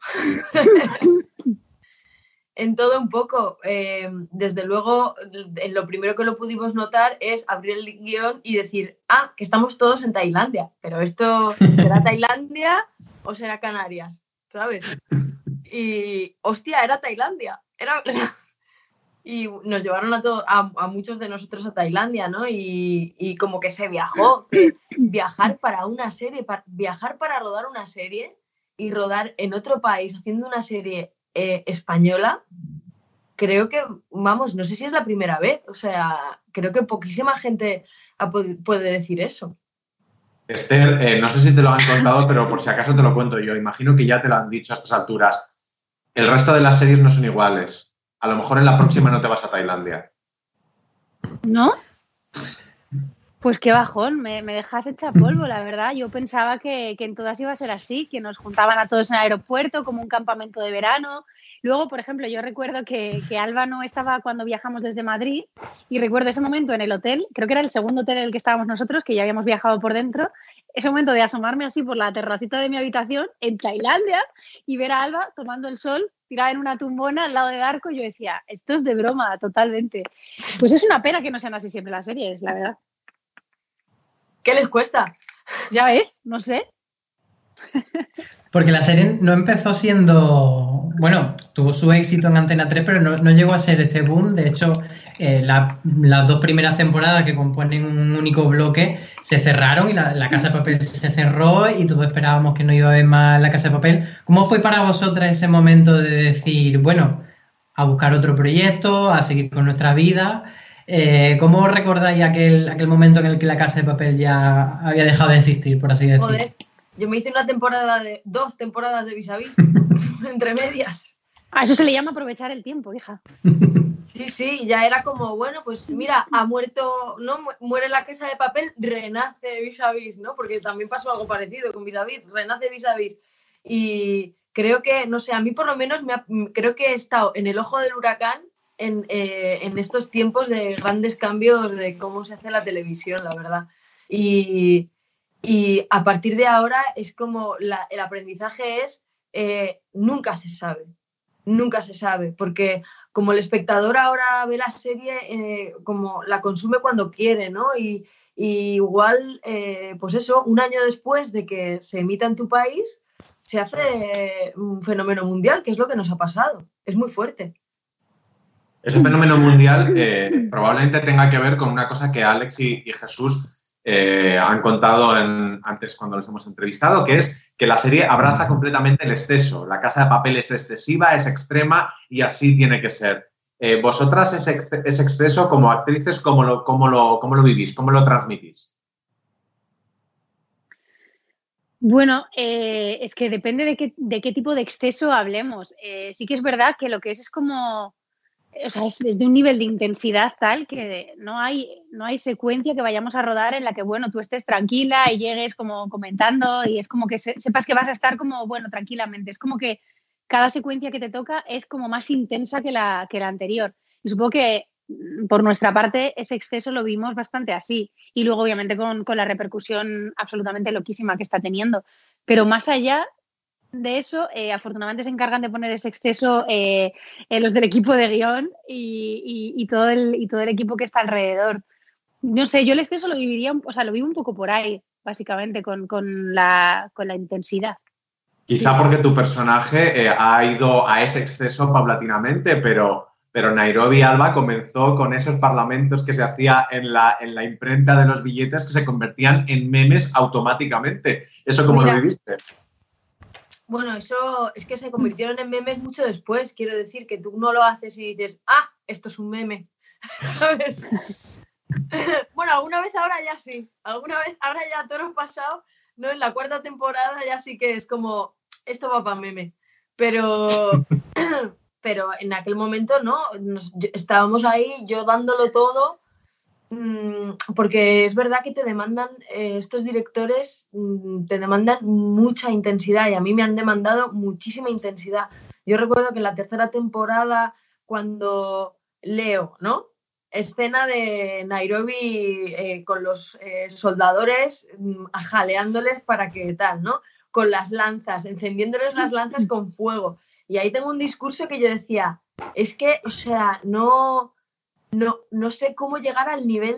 en todo un poco. Eh, desde luego, lo primero que lo pudimos notar es abrir el guion y decir, ah, que estamos todos en Tailandia, pero esto será Tailandia o será Canarias. ¿Sabes? Y, hostia, era Tailandia. Era... Y nos llevaron a, a, muchos de nosotros a Tailandia, ¿no? Y, como que se viajó. viajar para una serie, viajar para rodar una serie y rodar en otro país haciendo una serie eh, española, creo que, vamos, no sé si es la primera vez. O sea, creo que poquísima gente puede decir eso. Esther, eh, no sé si te lo han contado, pero por si acaso te lo cuento yo. Imagino que ya te lo han dicho a estas alturas. El resto de las series no son iguales. A lo mejor en la próxima no te vas a Tailandia. ¿No? Pues qué bajón, me, dejas hecha polvo, la verdad. Yo pensaba que, que, en todas iba a ser así, que nos juntaban a todos en el aeropuerto como un campamento de verano, Luego, por ejemplo, yo recuerdo que, que, Alba no estaba cuando viajamos desde Madrid y recuerdo ese momento en el hotel, creo que era el segundo hotel en el que estábamos nosotros, que ya habíamos viajado por dentro, ese momento de asomarme así por la terracita de mi habitación en Tailandia y ver a Alba tomando el sol tirada en una tumbona al lado de Darko, yo decía, esto es de broma, totalmente. Pues es una pena que no sean así siempre las series, la verdad. ¿Qué les cuesta? Ya ves, no sé. Porque la serie no empezó siendo. Bueno, tuvo su éxito en Antena 3, pero no, llegó a ser este boom. De hecho, eh, las dos primeras temporadas que componen un único bloque se cerraron y la, Casa de Papel se cerró y todos esperábamos que no iba a haber más La Casa de Papel. ¿Cómo fue para vosotras ese momento de decir, bueno, a buscar otro proyecto, a seguir con nuestra vida? Eh, ¿Cómo recordáis aquel, aquel momento en el que La Casa de Papel ya había dejado de existir, por así decirlo? Yo me hice una temporada de dos temporadas de vis a vis entre medias. A eso se le llama aprovechar el tiempo, hija. Sí, sí, ya era como, bueno, pues mira, ha muerto, ¿no? Muere la casa de papel, renace vis a vis, ¿no? Porque también pasó algo parecido con vis a vis, renace vis a vis. Y creo que, no sé, a mí por lo menos me creo que he estado en el ojo del huracán en, eh, en estos tiempos de grandes cambios de cómo se hace la televisión, la verdad. Y, y a partir de ahora es como el aprendizaje es eh, nunca se sabe, nunca se sabe, porque como el espectador ahora ve la serie, eh, como la consume cuando quiere, ¿no? Y, igual, eh, pues eso, un año después de que se emita en tu país, se hace un fenómeno mundial, que es lo que nos ha pasado. Es muy fuerte. Ese fenómeno mundial probablemente tenga que ver con una cosa que Alex y Jesús eh, han contado antes cuando los hemos entrevistado, que es que la serie abraza completamente el exceso. La casa de papel es excesiva, es extrema y así tiene que ser. Eh, vosotras ese, exceso como actrices, ¿cómo lo, cómo, lo, ¿cómo lo vivís? ¿Cómo lo transmitís? Bueno, eh, es que depende de qué, de qué, tipo de exceso hablemos. sí que es verdad que lo que es es como o sea, es, de un nivel de intensidad tal que no hay, no hay secuencia que vayamos a rodar en la que, bueno, tú estés tranquila y llegues como comentando y es como que sepas que vas a estar como, bueno, tranquilamente. Es como que cada secuencia que te toca es como más intensa que la, que la anterior. Y supongo que mm, por nuestra parte ese exceso lo vimos bastante así. Y luego, obviamente, con, con la repercusión absolutamente loquísima que está teniendo. Pero más allá, de eso, eh, afortunadamente se encargan de poner ese exceso eh, los del equipo de guion y, todo el, y todo el equipo que está alrededor. No sé, yo el exceso lo viviría, o sea, lo vivo un poco por ahí, básicamente, con, la, intensidad. Quizá porque tu personaje eh, ha ido a ese exceso paulatinamente, pero, pero Nairobi Alba comenzó con esos parlamentos que se hacía en la, en la imprenta de los billetes que se convertían en memes automáticamente. ¿Eso cómo lo viviste? Bueno, eso es que se convirtieron en memes mucho después. Quiero decir que tú no lo haces y dices, ah, esto es un meme. ¿Sabes? bueno, alguna vez ahora ya sí. Alguna vez, ahora ya todo pasado, ¿no? En la cuarta temporada ya sí que es como, esto va para meme. Pero, pero en aquel momento no, estábamos ahí yo dándolo todo porque es verdad que te demandan, eh, estos directores mm, te demandan mucha intensidad y a mí me han demandado muchísima intensidad. Yo recuerdo que en la tercera temporada, cuando leo, ¿no? Escena de Nairobi eh, con los eh, soldadores mm, ajaleándoles para que tal, ¿no? Con las lanzas, encendiéndoles las lanzas con fuego. Y ahí tengo un discurso que yo decía, es que, o sea, no, no, no sé cómo llegar al nivel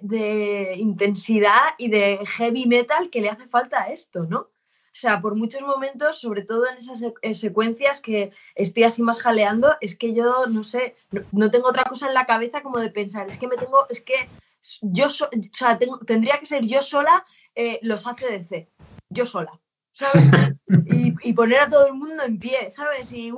de, intensidad y de heavy metal que le hace falta a esto, ¿no? O sea, por muchos momentos, sobre todo en esas secuencias que estoy así más jaleando, es que yo, no sé, no, tengo otra cosa en la cabeza como de pensar, es que me tengo, es que yo, o sea, tendría que ser yo sola eh, los ACDC, yo sola, ¿sabes? Y, poner a todo el mundo en pie, ¿sabes? Y.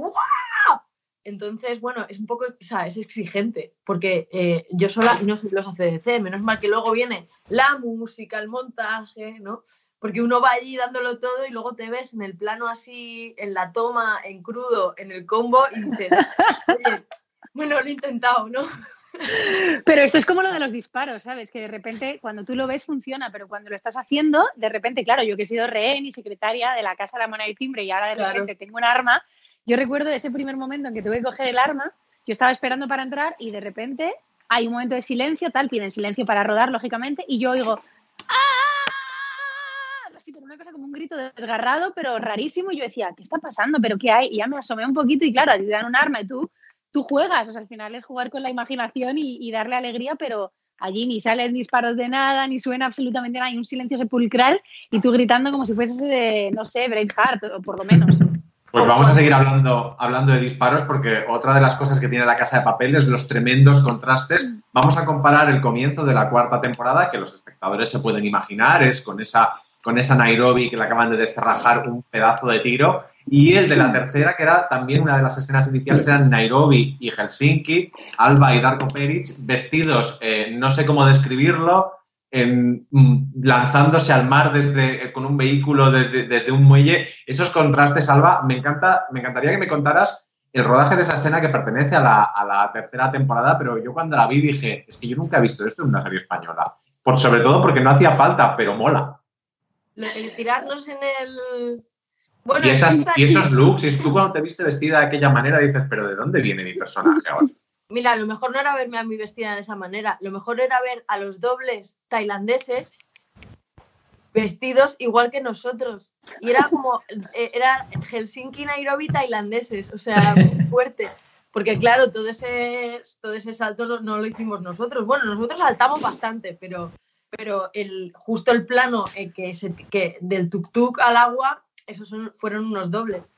Entonces, bueno, es un poco, o sea, es exigente, porque eh, yo sola no soy los ACDC, menos mal que luego viene la música, el montaje, ¿no? Porque uno va allí dándolo todo y luego te ves en el plano así, en la toma, en crudo, en el combo y dices, oye, bueno, lo he intentado, ¿no? Pero esto es como lo de los disparos, ¿sabes? Que de repente cuando tú lo ves funciona, pero cuando lo estás haciendo, de repente, claro, yo que he sido rehén y secretaria de la Casa de la Moneda y Timbre y ahora de repente tengo un arma, yo recuerdo ese primer momento en que tuve que coger el arma, yo estaba esperando para entrar y de repente hay un momento de silencio, tal, piden silencio para rodar, lógicamente, y yo oigo ¡Ah! Así como una cosa como un grito desgarrado, pero rarísimo, y yo decía, ¿qué está pasando? ¿Pero qué hay? Y ya me asomé un poquito y claro, te dan un arma y tú, tú juegas, o sea, al final es jugar con la imaginación y, darle alegría, pero allí ni salen disparos de nada, ni suena absolutamente nada, hay un silencio sepulcral y tú gritando como si fueses, no sé, Braveheart, o por lo menos. Pues vamos a seguir hablando, hablando de disparos porque otra de las cosas que tiene la casa de papel es los tremendos contrastes. Vamos a comparar el comienzo de la cuarta temporada, que los espectadores se pueden imaginar, es con esa, con esa Nairobi que le acaban de desterrajar un pedazo de tiro, y el de la tercera, que era también una de las escenas iniciales, eran Nairobi y Helsinki, Alba y Darko Peric, vestidos, eh, no sé cómo describirlo, Mm, lanzándose al mar desde, eh, con un vehículo desde, desde, un muelle. Esos contrastes, Alba, me, encanta, me encantaría que me contaras el rodaje de esa escena que pertenece a la, a la, tercera temporada, pero yo cuando la vi dije, es que yo nunca he visto esto en una serie española. Por, sobre todo porque no hacía falta, pero mola. El tirarnos en el... y, esas, y esos looks, y tú cuando te viste vestida de aquella manera dices, pero ¿de dónde viene mi personaje ahora? Mira, lo mejor no era verme a mí vestida de esa manera, lo mejor era ver a los dobles tailandeses vestidos igual que nosotros. Y era como, eh, era Helsinki, Nairobi, tailandeses, o sea, fuerte. Porque claro, todo ese, todo ese salto no, lo hicimos nosotros. Bueno, nosotros saltamos bastante, pero, pero el, justo el plano que, del tuk-tuk al agua, esos fueron unos dobles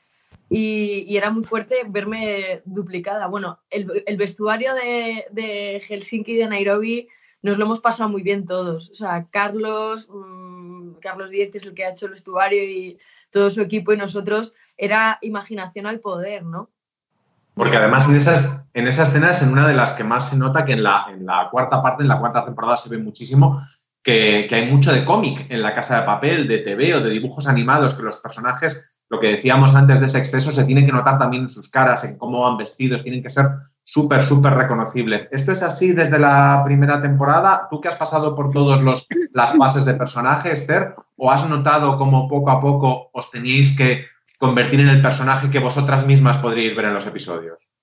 y, era muy fuerte verme duplicada. Bueno, el, vestuario de, Helsinki y de Nairobi nos lo hemos pasado muy bien todos. O sea, Carlos, mm, Carlos Diez es el que ha hecho el vestuario y todo su equipo y nosotros, era imaginación al poder, ¿no? Porque además en esas, en esas escenas, en una de las que más se nota que en la, en la cuarta parte, en la cuarta temporada se ve muchísimo, que, que hay mucho de cómic en la casa de papel, de TV o de dibujos animados, que los personajes lo que decíamos antes de ese exceso se tiene que notar también en sus caras, en cómo van vestidos, tienen que ser súper, súper reconocibles. ¿Esto es así desde la primera temporada? ¿Tú que has pasado por todas las fases de personaje, Esther? ¿O has notado cómo poco a poco os teníais que convertir en el personaje que vosotras mismas podríais ver en los episodios?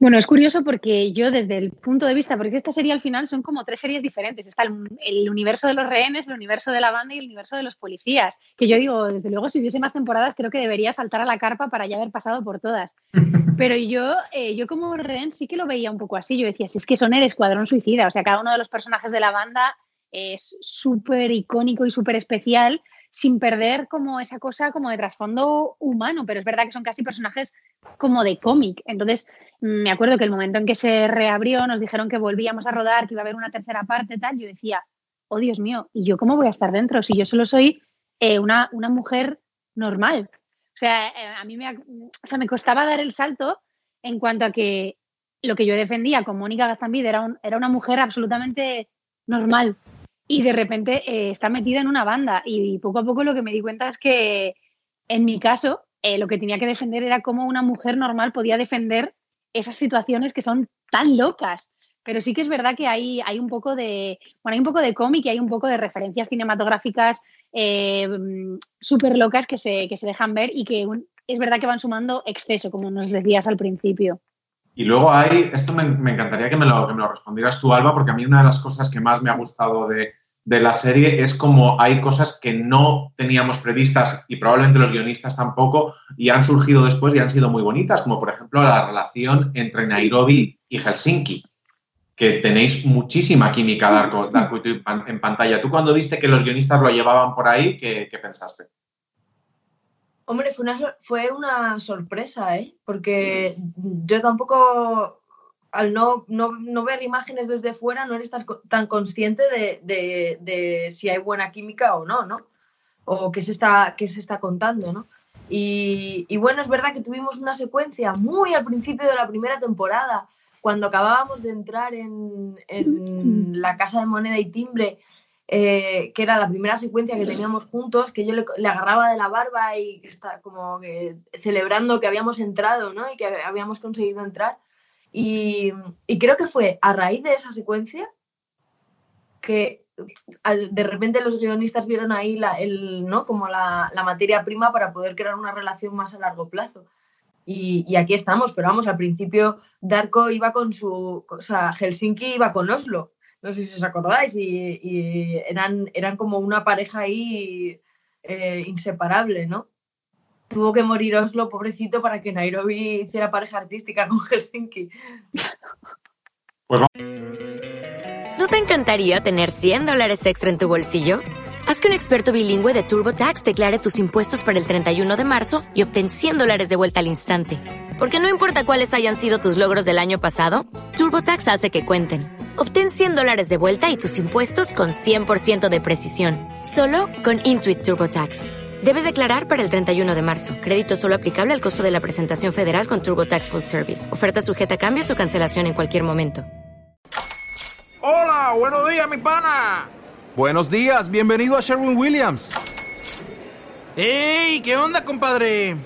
Bueno, es curioso porque yo desde el punto de vista, porque esta serie al final son como tres series diferentes. Está el, universo de los rehenes, el universo de la banda y el universo de los policías. Que yo digo, desde luego, si hubiese más temporadas, creo que debería saltar a la carpa para ya haber pasado por todas. Pero yo, eh, yo como rehén sí que lo veía un poco así. Yo decía, si es que son el escuadrón suicida, o sea, cada uno de los personajes de la banda es súper icónico y súper especial sin perder como esa cosa como de trasfondo humano, pero es verdad que son casi personajes como de cómic. Entonces, me acuerdo que el momento en que se reabrió, nos dijeron que volvíamos a rodar, que iba a haber una tercera parte, tal, yo decía, oh Dios mío, ¿y yo cómo voy a estar dentro si yo solo soy eh, una, una mujer normal? sea, eh, a mí me, o sea, me costaba dar el salto en cuanto a que lo que yo defendía con Mónica Gazambide era, era una mujer absolutamente normal y de repente eh, está metida en una banda y, poco a poco lo que me di cuenta es que en mi caso eh, lo que tenía que defender era cómo una mujer normal podía defender esas situaciones que son tan locas. Pero sí que es verdad que hay, hay un poco de, bueno, hay un poco de cómic y hay un poco de referencias cinematográficas eh, súper locas que se, que se dejan ver y que es verdad que van sumando exceso, como nos decías al principio. Y luego hay, esto me, encantaría que me, lo, que me, lo, respondieras tú, Alba, porque a mí una de las cosas que más me ha gustado de, de la serie es como hay cosas que no teníamos previstas y probablemente los guionistas tampoco y han surgido después y han sido muy bonitas, como por ejemplo la relación entre Nairobi y Helsinki que tenéis muchísima química Darko, Darko y tú en pantalla. ¿Tú cuando viste que los guionistas lo llevaban por ahí, qué, pensaste? Hombre, fue una, fue una sorpresa, ¿eh? Porque yo tampoco, al no, no, ver imágenes desde fuera, no eres tan, consciente de, si hay buena química o no, ¿no? O qué se está, qué se está contando, ¿no? Y, y bueno, es verdad que tuvimos una secuencia muy al principio de la primera temporada cuando acabábamos de entrar en, la casa de moneda y timbre, eh, que era la primera secuencia que teníamos juntos, que yo le, agarraba de la barba y está como celebrando que habíamos entrado, ¿no? Y que habíamos conseguido entrar. Y, creo que fue a raíz de esa secuencia que de repente los guionistas vieron ahí la, el, ¿no? como la, la, materia prima para poder crear una relación más a largo plazo. Y, aquí estamos, pero vamos, al principio Darko iba con su, o sea, Helsinki iba con Oslo, no sé si os acordáis, y, eran, eran como una pareja ahí eh, inseparable, ¿no? Tuvo que morir Oslo, pobrecito, para que Nairobi hiciera pareja artística con Helsinki. Pues ¿No te encantaría tener 100 dólares extra en tu bolsillo? Haz que un experto bilingüe de TurboTax declare tus impuestos para el 31 de marzo y obtén 100 dólares de vuelta al instante. Porque no importa cuáles hayan sido tus logros del año pasado, TurboTax hace que cuenten. Obtén 100 dólares de vuelta y tus impuestos con 100% de precisión. Solo con Intuit TurboTax. Debes declarar para el 31 de marzo. Crédito solo aplicable al costo de la presentación federal con TurboTax Full Service. Oferta sujeta a cambios o cancelación en cualquier momento. Hola, buenos días, mi pana. Buenos días, bienvenido a Sherwin Williams. ¡Ey! ¿Qué onda, compadre?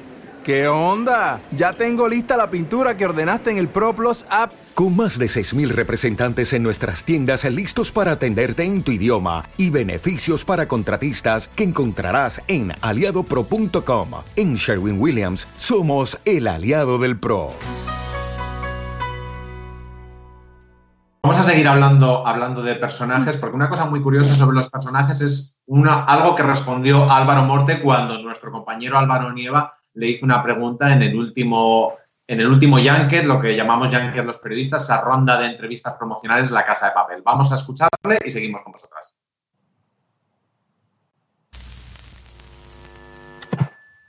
¿Qué onda? Ya tengo lista la pintura que ordenaste en el ProPlus app. Con más de 6.000 representantes en nuestras tiendas listos para atenderte en tu idioma y beneficios para contratistas que encontrarás en aliadopro.com. En Sherwin Williams somos el aliado del PRO. Vamos a seguir hablando, hablando de personajes, porque una cosa muy curiosa sobre los personajes es una, algo que respondió Álvaro Morte cuando nuestro compañero Álvaro Nieva le hizo una pregunta en el último, en el último Yanket, lo que llamamos Yanket los periodistas, esa ronda de entrevistas promocionales La Casa de Papel. Vamos a escucharle y seguimos con vosotras.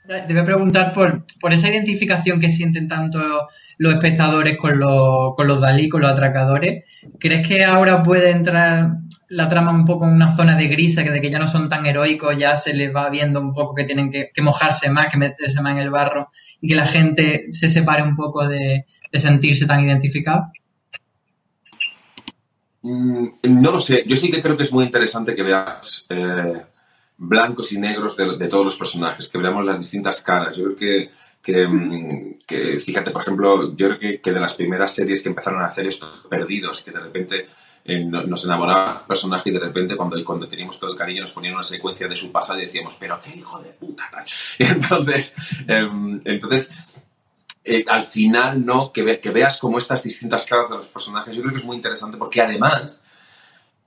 Te voy a preguntar por, por, esa identificación que sienten tanto los espectadores con los, con los Dalí, con los atracadores. ¿Crees que ahora puede entrar la trama un poco en una zona de grisa, que de que ya no son tan heroicos, ya se les va viendo un poco que tienen que, mojarse más, que meterse más en el barro y que la gente se separe un poco de, sentirse tan identificado? Mm, no lo sé, yo sí que creo que es muy interesante que veas eh, blancos y negros de, todos los personajes, que veamos las distintas caras. Yo creo que, que, mm, fíjate, por ejemplo, yo creo que, de las primeras series que empezaron a hacer estos perdidos, que de repente eh, nos enamoraba el personaje y de repente cuando, cuando teníamos todo el cariño nos ponían una secuencia de su pasado y decíamos, pero qué hijo de puta. Y entonces, em, entonces eh, al final, ¿no? Que, que veas como estas distintas caras de los personajes, yo creo que es muy interesante porque además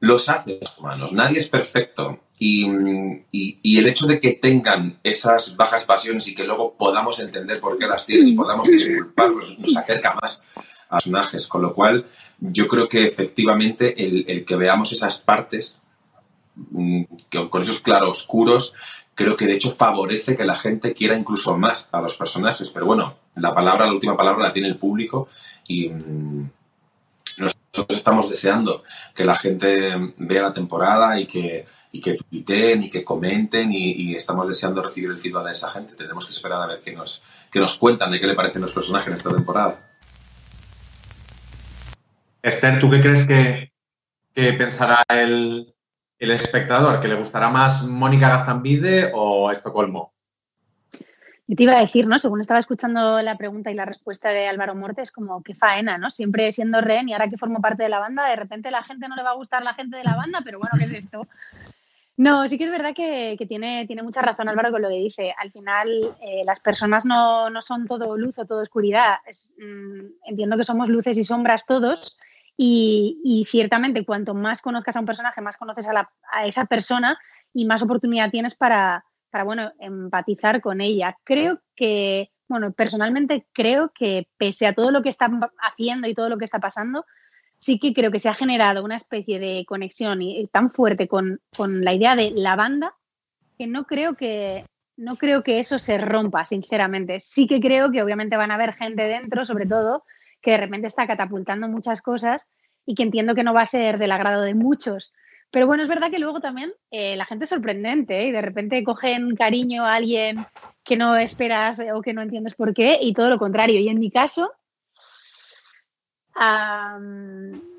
los hace humanos. Nadie es perfecto. Y, el hecho de que tengan esas bajas pasiones y que luego podamos entender por qué las tienen y podamos disculparlos nos acerca más a los personajes. Con lo cual, yo creo que efectivamente el, que veamos esas partes mm, con esos claroscuros, creo que de hecho favorece que la gente quiera incluso más a los personajes. Pero bueno, la palabra, la última palabra la tiene el público y mm, nosotros estamos deseando que la gente vea la temporada y que, y que tuiteen y que comenten y, estamos deseando recibir el feedback de esa gente. Tenemos que esperar a ver qué nos, qué nos cuentan de qué le parecen los personajes en esta temporada. Esther, ¿tú qué crees que, pensará el, el espectador? ¿Que le gustará más Mónica Gazambide o Estocolmo? Yo te iba a decir, ¿no? Según estaba escuchando la pregunta y la respuesta de Álvaro Mortes, como qué faena, ¿no? Siempre siendo Ren y ahora que formo parte de la banda, de repente la gente no le va a gustar la gente de la banda, pero bueno, ¿qué es esto? No, sí que es verdad que, tiene, tiene, mucha razón Álvaro con lo que dice. Al final, eh, las personas no, son todo luz o todo oscuridad. Mm, entiendo que somos luces y sombras todos. Y, ciertamente, cuanto más conozcas a un personaje, más conoces a, a esa persona y más oportunidad tienes para, para, bueno, empatizar con ella. Creo que, bueno, personalmente creo que pese a todo lo que está haciendo y todo lo que está pasando, sí que creo que se ha generado una especie de conexión y, tan fuerte con, la idea de la banda que no creo que no creo que eso se rompa, sinceramente. Sí que creo que obviamente van a haber gente dentro, sobre todo, que de repente está catapultando muchas cosas y que entiendo que no va a ser del agrado de muchos. Pero bueno, es verdad que luego también eh, la gente es sorprendente ¿eh? y de repente cogen cariño a alguien que no esperas o que no entiendes por qué y todo lo contrario. Y en mi caso,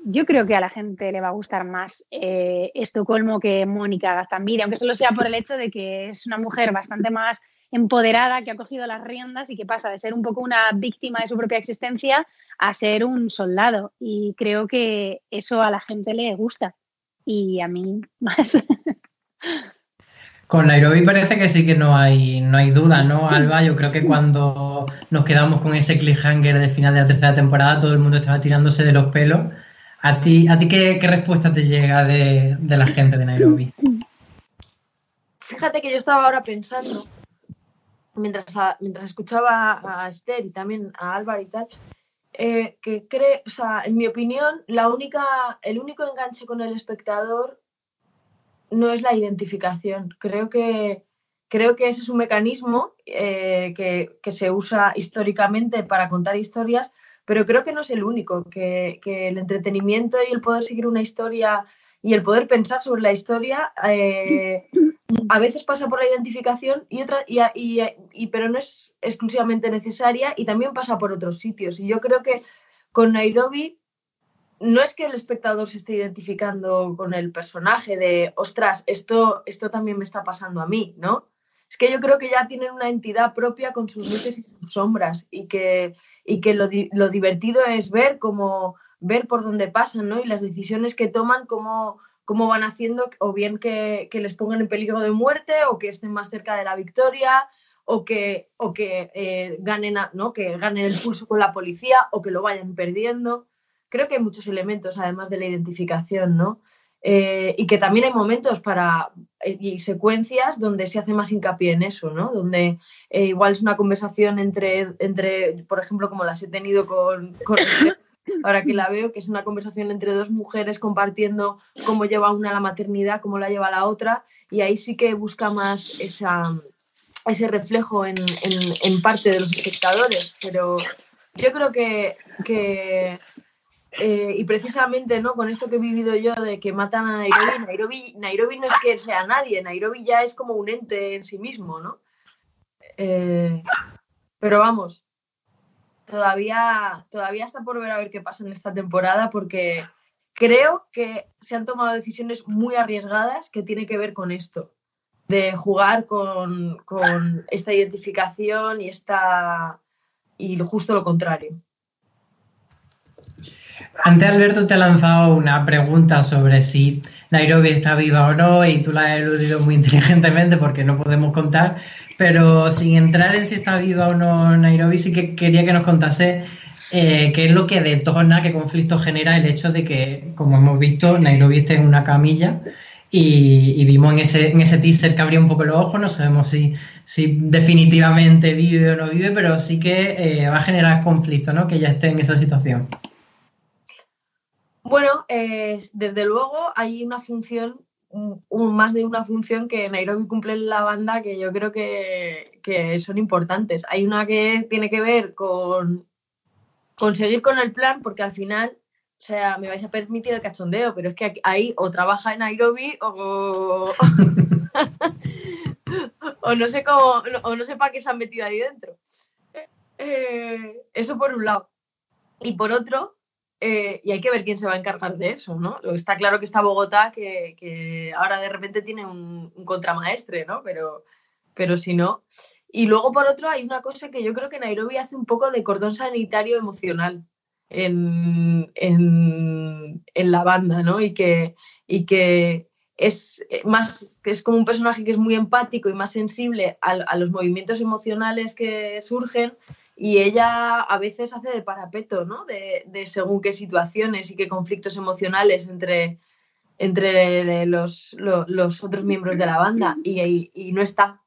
yo creo que a la gente le va a gustar más eh, Estocolmo que Mónica Gazambide, aunque solo sea por el hecho de que es una mujer bastante más empoderada, que ha cogido las riendas y que pasa de ser un poco una víctima de su propia existencia a ser un soldado. Y creo que eso a la gente le gusta y a mí más. Con Nairobi parece que sí que no hay, no hay duda, ¿no, Alba? Yo creo que cuando nos quedamos con ese cliffhanger de final de la tercera temporada, todo el mundo estaba tirándose de los pelos. ¿A ti, a ti qué, respuesta te llega de, la gente de Nairobi? Fíjate que yo estaba ahora pensando, mientras, mientras escuchaba a Esther y también a Álvaro y tal, eh, que cree, o sea, en mi opinión, la única, el único enganche con el espectador no es la identificación. Creo que, creo que ese es un mecanismo eh, que, se usa históricamente para contar historias, pero creo que no es el único, que, el entretenimiento y el poder seguir una historia y el poder pensar sobre la historia eh, a veces pasa por la identificación y otra, y, y, pero no es exclusivamente necesaria y también pasa por otros sitios. Y yo creo que con Nairobi no es que el espectador se esté identificando con el personaje de, ostras, esto, esto también me está pasando a mí, ¿no? Es que yo creo que ya tienen una entidad propia con sus luces y sus sombras y que, y que lo, lo divertido es ver cómo, ver por dónde pasan, ¿no? Y las decisiones que toman, cómo cómo van haciendo o bien que, les pongan en peligro de muerte o que estén más cerca de la victoria o que, o que, eh, ganen, ¿no? que ganen el pulso con la policía o que lo vayan perdiendo. Creo que hay muchos elementos, además de la identificación, ¿no? Eh, y que también hay momentos para y secuencias donde se hace más hincapié en eso, ¿no? Donde eh, igual es una conversación entre, entre, por ejemplo, como las he tenido con, con ahora que la veo, que es una conversación entre dos mujeres compartiendo cómo lleva una la maternidad, cómo la lleva la otra, y ahí sí que busca más esa, ese reflejo en, parte de los espectadores, pero yo creo que, eh, y precisamente ¿no? con esto que he vivido yo de que matan a Nairobi, Nairobi, no es que sea nadie, Nairobi ya es como un ente en sí mismo, ¿no? Eh, pero vamos, todavía, todavía está por ver a ver qué pasa en esta temporada porque creo que se han tomado decisiones muy arriesgadas que tienen que ver con esto, de jugar con, con esta identificación y, esta, y justo lo contrario. Antes Alberto te ha lanzado una pregunta sobre si Nairobi está viva o no y tú la has eludido muy inteligentemente porque no podemos contar, pero sin entrar en si está viva o no Nairobi, sí que quería que nos contase eh, qué es lo que detona, qué conflicto genera el hecho de que, como hemos visto, Nairobi esté en una camilla y, vimos en ese, en ese teaser que abría un poco los ojos, no sabemos si, si definitivamente vive o no vive, pero sí que eh, va a generar conflicto, ¿no? Que ella esté en esa situación. Bueno, desde luego hay una función, más de una función que Nairobi cumple en la banda que yo creo que, son importantes. Hay una que tiene que ver con conseguir con el plan, porque al final O sea, me vais a permitir el cachondeo, pero es que ahí o trabaja en Nairobi o, o no sé cómo, o no sé para qué se han metido ahí dentro. Eh, eso por un lado. Y por otro, eh, y hay que ver quién se va a encargar de eso, ¿no? Está claro que está Bogotá, que, ahora de repente tiene un, contramaestre, ¿no? Pero, pero si no. Y luego, por otro, hay una cosa que yo creo que Nairobi hace un poco de cordón sanitario emocional en, la banda, ¿no? Y que, y que es más, que es como un personaje que es muy empático y más sensible a los movimientos emocionales que surgen y ella a veces hace de parapeto, ¿no? De, según qué situaciones y qué conflictos emocionales entre, entre los, otros miembros de la banda y, no está.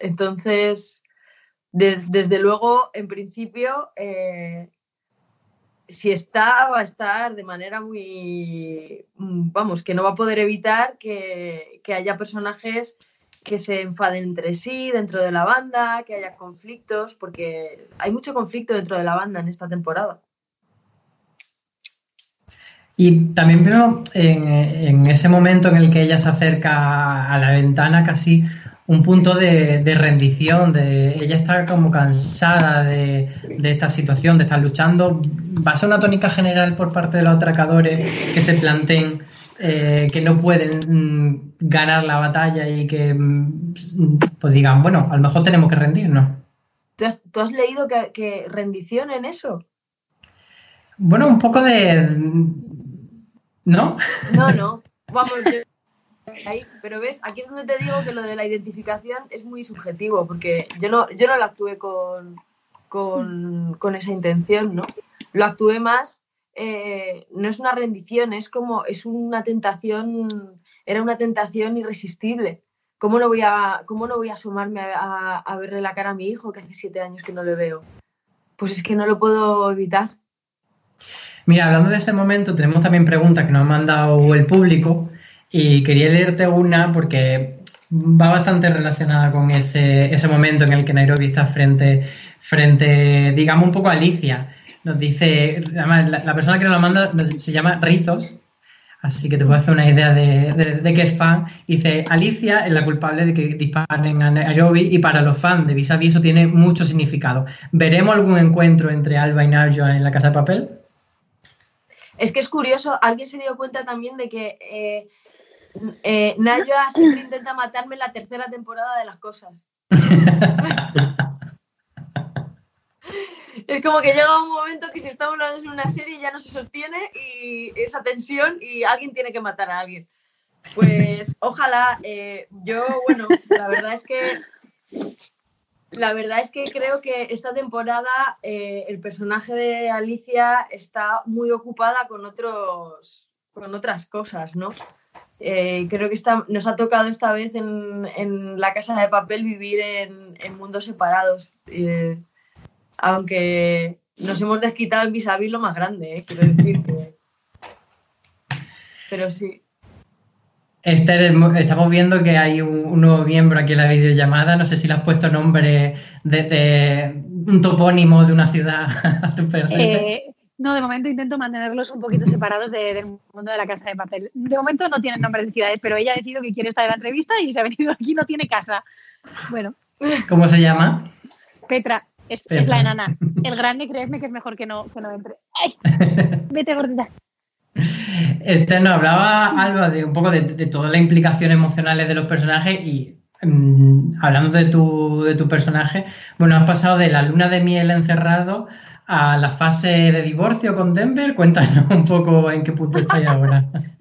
Entonces, desde luego, en principio, eh, si está, va a estar de manera muy, vamos, que no va a poder evitar que, que haya personajes que se enfaden entre sí dentro de la banda, que haya conflictos, porque hay mucho conflicto dentro de la banda en esta temporada. Y también veo en, ese momento en el que ella se acerca a la ventana casi un punto de, rendición, de ella está como cansada de, de, esta situación, de estar luchando. ¿Va a ser una tónica general por parte de los atracadores que se planteen eh, que no pueden mm, ganar la batalla y que mm, pues digan, bueno, a lo mejor tenemos que rendirnos. ¿Tú has, leído que, rendición en eso? Bueno, un poco de... ¿No? No, no. Vamos, pero ves, aquí es donde te digo que lo de la identificación es muy subjetivo, porque yo no, yo no lo actué con, con, con esa intención, ¿no? Lo actué más eh, no es una rendición, es como, es una tentación, era una tentación irresistible. ¿Cómo no voy a, cómo no voy a asomarme a, verle la cara a mi hijo que hace siete años que no le veo? Pues es que no lo puedo evitar. Mira, hablando de ese momento, tenemos también preguntas que nos ha mandado el público y quería leerte una porque va bastante relacionada con ese, ese momento en el que Nairobi está frente, frente, digamos, un poco a Alicia. Nos dice, además, la, persona que nos la manda se llama Rizos, así que te puedo hacer una idea de, de, qué es fan. Dice, Alicia es la culpable de que disparen a Nairobi y para los fans de Vis eso tiene mucho significado. ¿Veremos algún encuentro entre Alba y Najwa en la Casa de Papel? Es que es curioso, alguien se dio cuenta también de que eh, eh siempre intenta matarme en la tercera temporada de las cosas. es como que llega un momento que si estamos en una serie ya no se sostiene y esa tensión y alguien tiene que matar a alguien. Pues ojalá, eh, yo, bueno, la verdad es que la verdad es que creo que esta temporada eh, el personaje de Alicia está muy ocupada con otros con otras cosas, ¿no? Eh, creo que está, nos ha tocado esta vez en, la casa de papel vivir en, mundos separados aunque nos hemos desquitado en vis a vis lo más grande, ¿eh? quiero decir que... Pero sí. Esther, estamos viendo que hay un, nuevo miembro aquí en la videollamada. No sé si le has puesto nombre de, un topónimo de una ciudad a tu perrito. Eh, no, de momento intento mantenerlos un poquito separados del mundo de la casa de papel. De momento no tienen nombres de ciudades, pero ella ha decidido que quiere estar en la entrevista y se ha venido aquí, no tiene casa. Bueno. ¿Cómo se llama? Petra. Es, la enana. El grande, créeme que es mejor que no, que no entre. ¡Ay! Vete, gordita. Este no hablaba Alba de un poco de, todas las implicaciones emocionales de los personajes y mm, hablando de tu, de tu personaje, bueno, has pasado de la luna de miel encerrado a la fase de divorcio con Denver. Cuéntanos un poco en qué punto estoy ahora.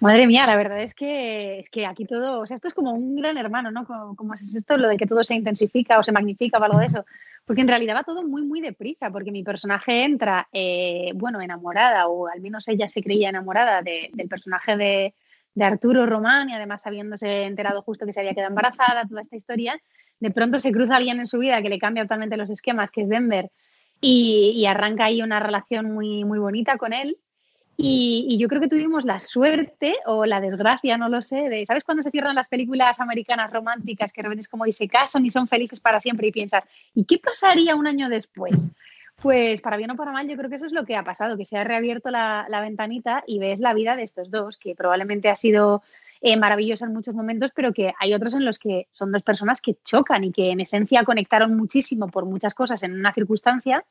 Madre mía, la verdad es que, es que aquí todo, o sea, esto es como un gran hermano, ¿no? Como, es esto, lo de que todo se intensifica o se magnifica o algo de eso. Porque en realidad va todo muy, muy deprisa, porque mi personaje entra, eh, bueno, enamorada, o al menos ella se creía enamorada del personaje de, Arturo Román y además habiéndose enterado justo que se había quedado embarazada, toda esta historia, de pronto se cruza alguien en su vida que le cambia totalmente los esquemas, que es Denver, y, y arranca ahí una relación muy, muy bonita con él y, yo creo que tuvimos la suerte o la desgracia, no lo sé, de, ¿sabes cuando se cierran las películas americanas románticas que de repente es como y se casan y son felices para siempre y piensas, ¿y qué pasaría un año después? Pues para bien o para mal, yo creo que eso es lo que ha pasado, que se ha reabierto la, ventanita y ves la vida de estos dos, que probablemente ha sido eh, maravillosa en muchos momentos, pero que hay otros en los que son dos personas que chocan y que en esencia conectaron muchísimo por muchas cosas en una circunstancia,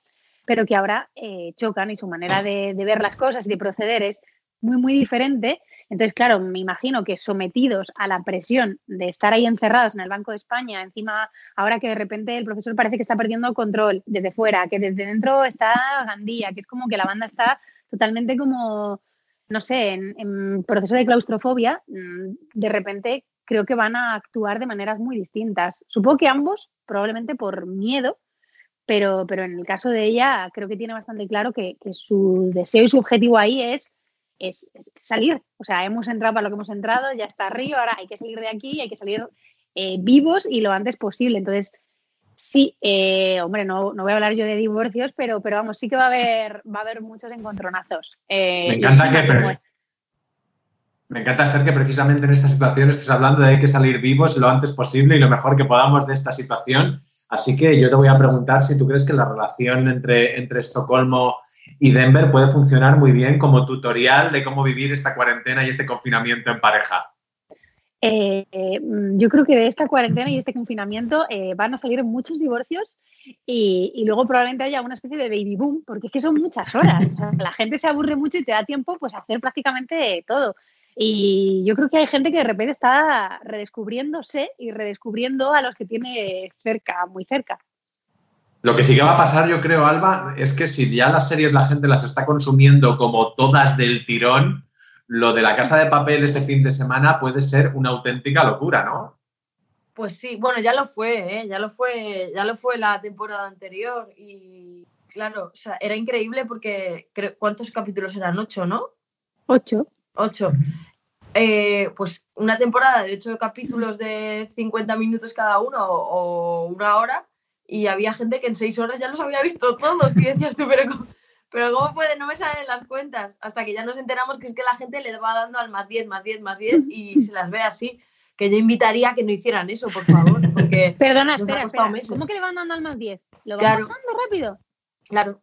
pero que ahora eh, chocan y su manera de, ver las cosas y de proceder es muy, muy diferente. Entonces, claro, me imagino que sometidos a la presión de estar ahí encerrados en el Banco de España, encima, ahora que de repente el profesor parece que está perdiendo control desde fuera, que desde dentro está Gandía, que es como que la banda está totalmente como, no sé, en, en proceso de claustrofobia, mm, de repente creo que van a actuar de maneras muy distintas. Supongo que ambos, probablemente por miedo, pero, pero en el caso de ella creo que tiene bastante claro que, que su deseo y su objetivo ahí es es, es salir. O sea, hemos entrado para lo que hemos entrado, ya está arriba, ahora hay que salir de aquí, hay que salir eh, vivos y lo antes posible. Entonces, sí, eh, hombre, no, no, voy a hablar yo de divorcios, pero, pero vamos, sí que va a haber, va a haber muchos encontronazos. Eh, Me encanta que... Pero... Me encanta, Esther, que precisamente en esta situación estés hablando de hay que salir vivos lo antes posible y lo mejor que podamos de esta situación. Así que yo te voy a preguntar si tú crees que la relación entre, entre Estocolmo y Denver puede funcionar muy bien como tutorial de cómo vivir esta cuarentena y este confinamiento en pareja. Eh, eh, yo creo que de esta cuarentena y este confinamiento eh, van a salir muchos divorcios y, luego probablemente haya una especie de baby boom, porque es que son muchas horas. La gente se aburre mucho y te da tiempo pues, a hacer prácticamente todo. Y yo creo que hay gente que de repente está redescubriéndose y redescubriendo a los que tiene cerca, muy cerca. Lo que sí que va a pasar, yo creo, Alba, es que si ya las series la gente las está consumiendo como todas del tirón, lo de la casa de papel este fin de semana puede ser una auténtica locura, ¿no? Pues sí, bueno, ya lo fue, ¿eh? ya lo fue, ya lo fue la temporada anterior y claro, o sea, era increíble porque ¿cuántos capítulos eran? Ocho, ¿no? Ocho. Ocho. Eh, pues una temporada de ocho capítulos de 50 minutos cada uno o, una hora y había gente que en seis horas ya los había visto todos. Y decías tú, pero ¿cómo, pero ¿cómo puede? No me salen las cuentas. Hasta que ya nos enteramos que es que la gente le va dando al más 10, más 10, más 10 y se las ve así. Que yo invitaría a que no hicieran eso, por favor. Porque Perdona, espera, espera. ¿Cómo que le van dando al más 10? ¿Lo van claro. pasando rápido? Claro.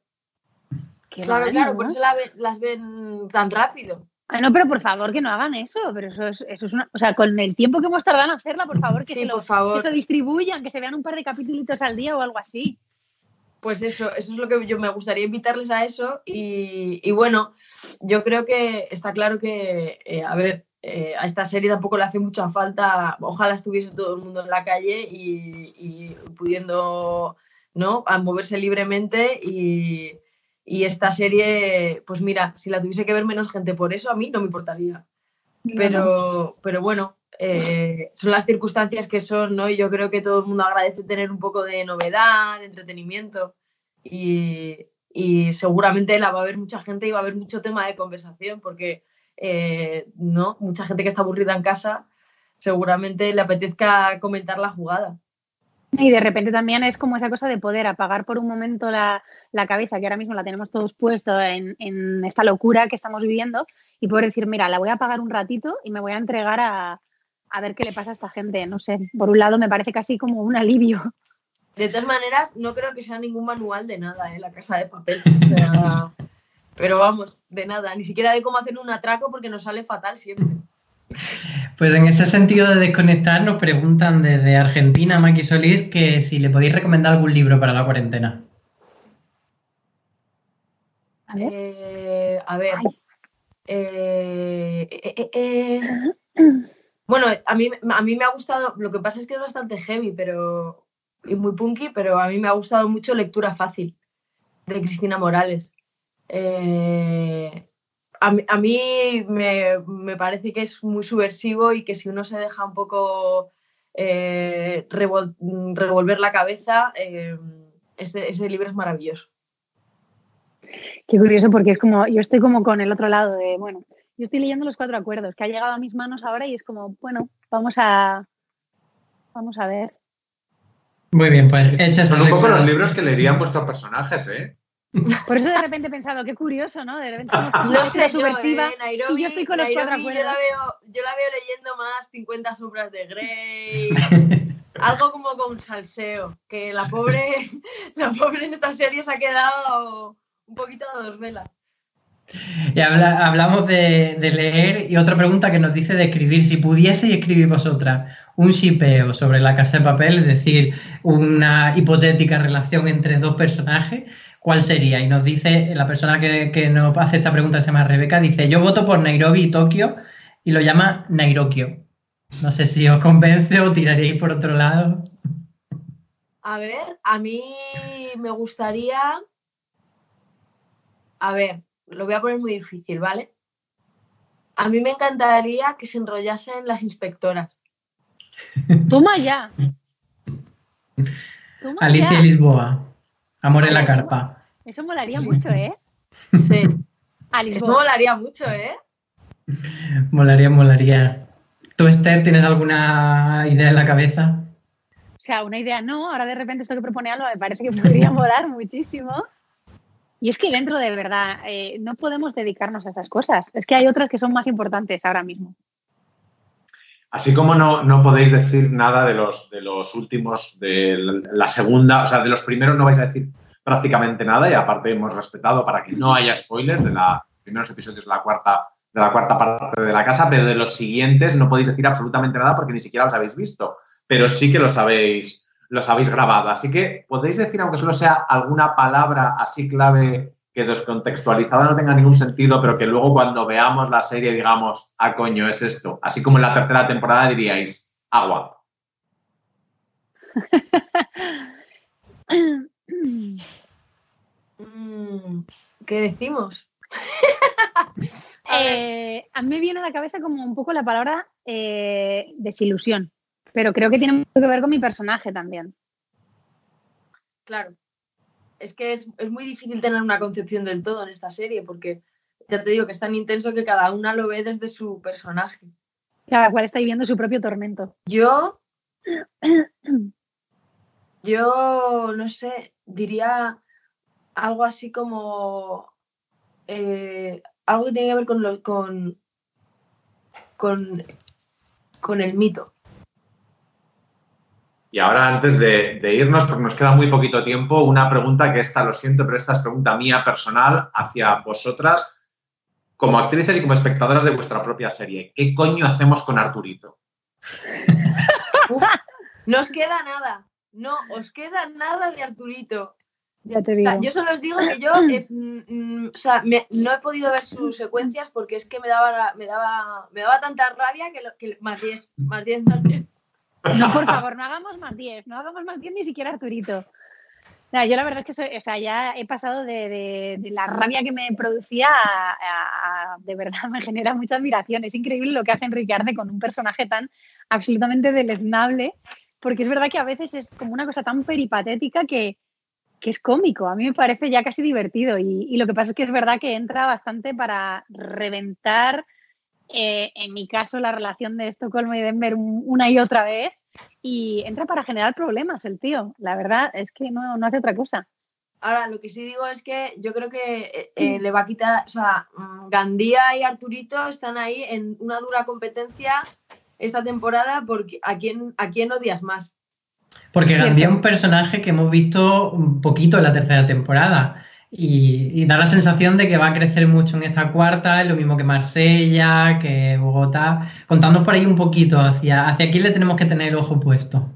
Qué claro, claro, ¿no? por eso la ve, las ven tan rápido. Ah, no, pero por favor que no hagan eso, pero eso es, eso es una, o sea, con el tiempo que hemos tardado en hacerla, por favor, que, sí, se, lo, por favor. que se distribuyan, que se vean un par de capítulos al día o algo así. Pues eso, eso es lo que yo me gustaría invitarles a eso y, y bueno, yo creo que está claro que, eh, a ver, eh, a esta serie tampoco le hace mucha falta, ojalá estuviese todo el mundo en la calle y, y pudiendo, ¿no?, a moverse libremente y, y esta serie, pues mira, si la tuviese que ver menos gente por eso, a mí no me importaría. Pero, pero bueno, eh, son las circunstancias que son, ¿no? Y yo creo que todo el mundo agradece tener un poco de novedad, de entretenimiento. Y, y seguramente la va a haber mucha gente y va a haber mucho tema de conversación, porque eh, no, mucha gente que está aburrida en casa seguramente le apetezca comentar la jugada. Y de repente también es como esa cosa de poder apagar por un momento la, la cabeza, que ahora mismo la tenemos todos puesto en, en, esta locura que estamos viviendo, y poder decir, mira, la voy a apagar un ratito y me voy a entregar a, a ver qué le pasa a esta gente. No sé, por un lado me parece casi como un alivio. De todas maneras, no creo que sea ningún manual de nada, ¿eh? La casa de papel. Pero vamos, de nada. Ni siquiera de cómo hacer un atraco porque nos sale fatal siempre. Pues en ese sentido de desconectar, nos preguntan desde Argentina, Maki Solís, que si le podéis recomendar algún libro para la cuarentena. A ver. Eh, a ver. Eh, eh, bueno, a mí, a mí me ha gustado, lo que pasa es que es bastante heavy pero, y muy punky, pero a mí me ha gustado mucho Lectura Fácil, de Cristina Morales. Eh, a, a, mí me, me, parece que es muy subversivo y que si uno se deja un poco eh, revol, revolver la cabeza, eh, ese, ese, libro es maravilloso. Qué curioso, porque es como, yo estoy como con el otro lado de, bueno, yo estoy leyendo los cuatro acuerdos, que ha llegado a mis manos ahora y es como, bueno, vamos a, vamos a ver. Muy bien, pues hechas Son un poco los libros que leerían vuestros personajes, ¿eh? Por eso de repente he pensado, qué curioso, ¿no? De repente somos no sé subversiva yo, eh, Nairobi, y yo estoy con los Nairobi. Yo la, veo, yo la veo leyendo más 50 sombras de Grey. algo como con salseo, que la pobre, la pobre en esta serie se ha quedado un poquito a dos velas. Y habla- hablamos de, de leer y otra pregunta que nos dice de escribir. Si pudieseis escribir vosotras un shipeo sobre la casa de papel, es decir, una hipotética relación entre dos personajes, ¿cuál sería? Y nos dice la persona que, que nos hace esta pregunta, se llama Rebeca, dice, yo voto por Nairobi y Tokio y lo llama Nairokio. No sé si os convence o tiraréis por otro lado. A ver, a mí me gustaría. A ver, lo voy a poner muy difícil, ¿vale? A mí me encantaría que se enrollasen las inspectoras. Toma ya. Toma Alicia ya. Lisboa. Amor en la Eso- carpa. Eso molaría mucho, ¿eh? Sí. A Lisboa. molaría mucho, ¿eh? Molaría, molaría. ¿Tú, Esther, tienes alguna idea en la cabeza? O sea, una idea no, ahora de repente esto que propone Alba me parece que podría molar muchísimo. Y es que dentro de verdad eh, no podemos dedicarnos a esas cosas. Es que hay otras que son más importantes ahora mismo. Así como no, no podéis decir nada de los, de los últimos, de la segunda, o sea, de los primeros no vais a decir prácticamente nada y aparte hemos respetado para que no haya spoilers de los primeros episodios de la cuarta de la cuarta parte de la casa, pero de los siguientes no podéis decir absolutamente nada porque ni siquiera los habéis visto, pero sí que los habéis, los habéis grabado. Así que podéis decir, aunque solo sea alguna palabra así clave que descontextualizada no tenga ningún sentido, pero que luego cuando veamos la serie digamos, ah, coño, es esto. Así como en la tercera temporada diríais, agua. Mm, ¿Qué decimos? Eh, a mí me viene a la cabeza como un poco la palabra eh, desilusión, pero creo que tiene mucho que ver con mi personaje también. Claro. Es que es, es muy difícil tener una concepción del todo en esta serie, porque ya te digo que es tan intenso que cada una lo ve desde su personaje. Cada cual está viviendo su propio tormento. Yo, yo no sé, diría algo así como eh, algo que tiene que ver con, lo- con, con, con el mito. Y ahora, antes de, de irnos, porque nos queda muy poquito tiempo, una pregunta que esta, lo siento, pero esta es pregunta mía personal hacia vosotras, como actrices y como espectadoras de vuestra propia serie. ¿Qué coño hacemos con Arturito? No os queda nada, no os queda nada de Arturito. Ya te O digo. sea, yo solo os digo que yo eh, mm, mm, o sea, me- no he podido ver sus secuencias porque es que me daba, me daba, me daba tanta rabia que, lo- que más 10, más 10, más 10. No, por favor, no hagamos más 10, no hagamos más 10 ni siquiera Arturito. No, yo la verdad es que soy- o sea, ya he pasado de, la rabia que me producía a, de verdad me genera mucha admiración. Es increíble lo que hace Enrique Arce con un personaje tan absolutamente deleznable, porque es verdad que a veces es como una cosa tan peripatética que, que es cómico. A mí me parece ya casi divertido y lo que pasa es que es verdad que entra bastante para reventar, eh, en mi caso, la relación de Estocolmo y Denver un- una y otra vez y entra para generar problemas el tío. La verdad es que no, no hace otra cosa. Ahora, lo que sí digo es que yo creo que eh, eh, le va a quitar, o sea, mm, Gandía y Arturito están ahí en una dura competencia esta temporada porque a quién, a quién odias más. Porque Gandía es un personaje que hemos visto un poquito en la tercera temporada y, y da la sensación de que va a crecer mucho en esta cuarta, es lo mismo que Marsella, que Bogotá. Contadnos por ahí un poquito hacia, hacia quién le tenemos que tener el ojo puesto.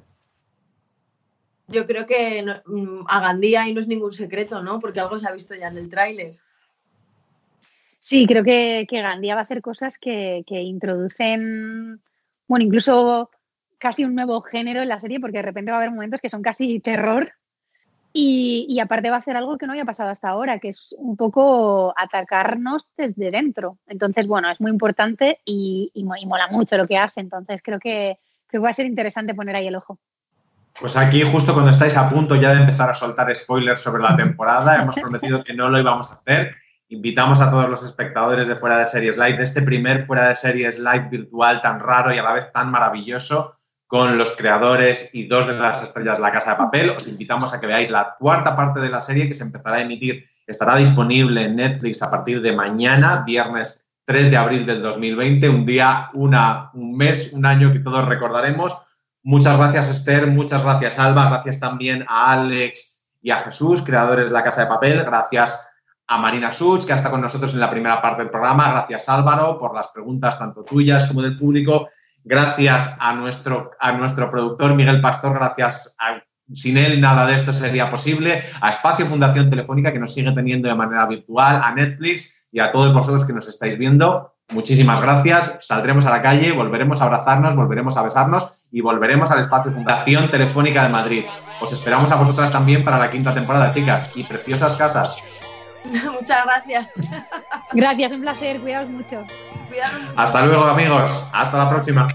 Yo creo que no- mm, a Gandía ahí no es ningún secreto, ¿no? Porque algo se ha visto ya en el tráiler. Sí, creo que, que Gandía va a hacer cosas que, que introducen, bueno, incluso casi un nuevo género en la serie, porque de repente va a haber momentos que son casi terror. Y, y aparte va a hacer algo que no había pasado hasta ahora, que es un poco atacarnos desde dentro. Entonces, bueno, es muy importante y, y mo- y mola mucho lo que hace. Entonces, creo que, creo que va a ser interesante poner ahí el ojo. Pues aquí, justo cuando estáis a punto ya de empezar a soltar spoilers sobre la temporada, hemos prometido que no lo íbamos a hacer. Invitamos a todos los espectadores de Fuera de Series Live, este primer Fuera de Series Live virtual tan raro y a la vez tan maravilloso, con los creadores y dos de las estrellas de la Casa de Papel. Os invitamos a que veáis la cuarta parte de la serie que se empezará a emitir, estará disponible en Netflix a partir de mañana, viernes 3 de abril del 2020, un día, una, un mes, un año que todos recordaremos Muchas gracias, Esther. Muchas gracias, Alba. Gracias también a Alex y a Jesús, creadores de La Casa de Papel. Gracias a Marina Such, que está con nosotros en la primera parte del programa. Gracias, Álvaro, por las preguntas tanto tuyas como del público. Gracias a nuestro, a nuestro productor Miguel Pastor. Gracias a sin él nada de esto sería posible. A Espacio Fundación Telefónica, que nos sigue teniendo de manera virtual, a Netflix y a todos vosotros que nos estáis viendo. Muchísimas gracias. Saldremos a la calle, volveremos a abrazarnos, volveremos a besarnos y volveremos al Espacio Fundación Telefónica de Madrid. Os esperamos a vosotras también para la quinta temporada, chicas. Y preciosas casas. Muchas gracias. Gracias, un placer. Cuidaos mucho. Hasta luego, amigos. Hasta la próxima.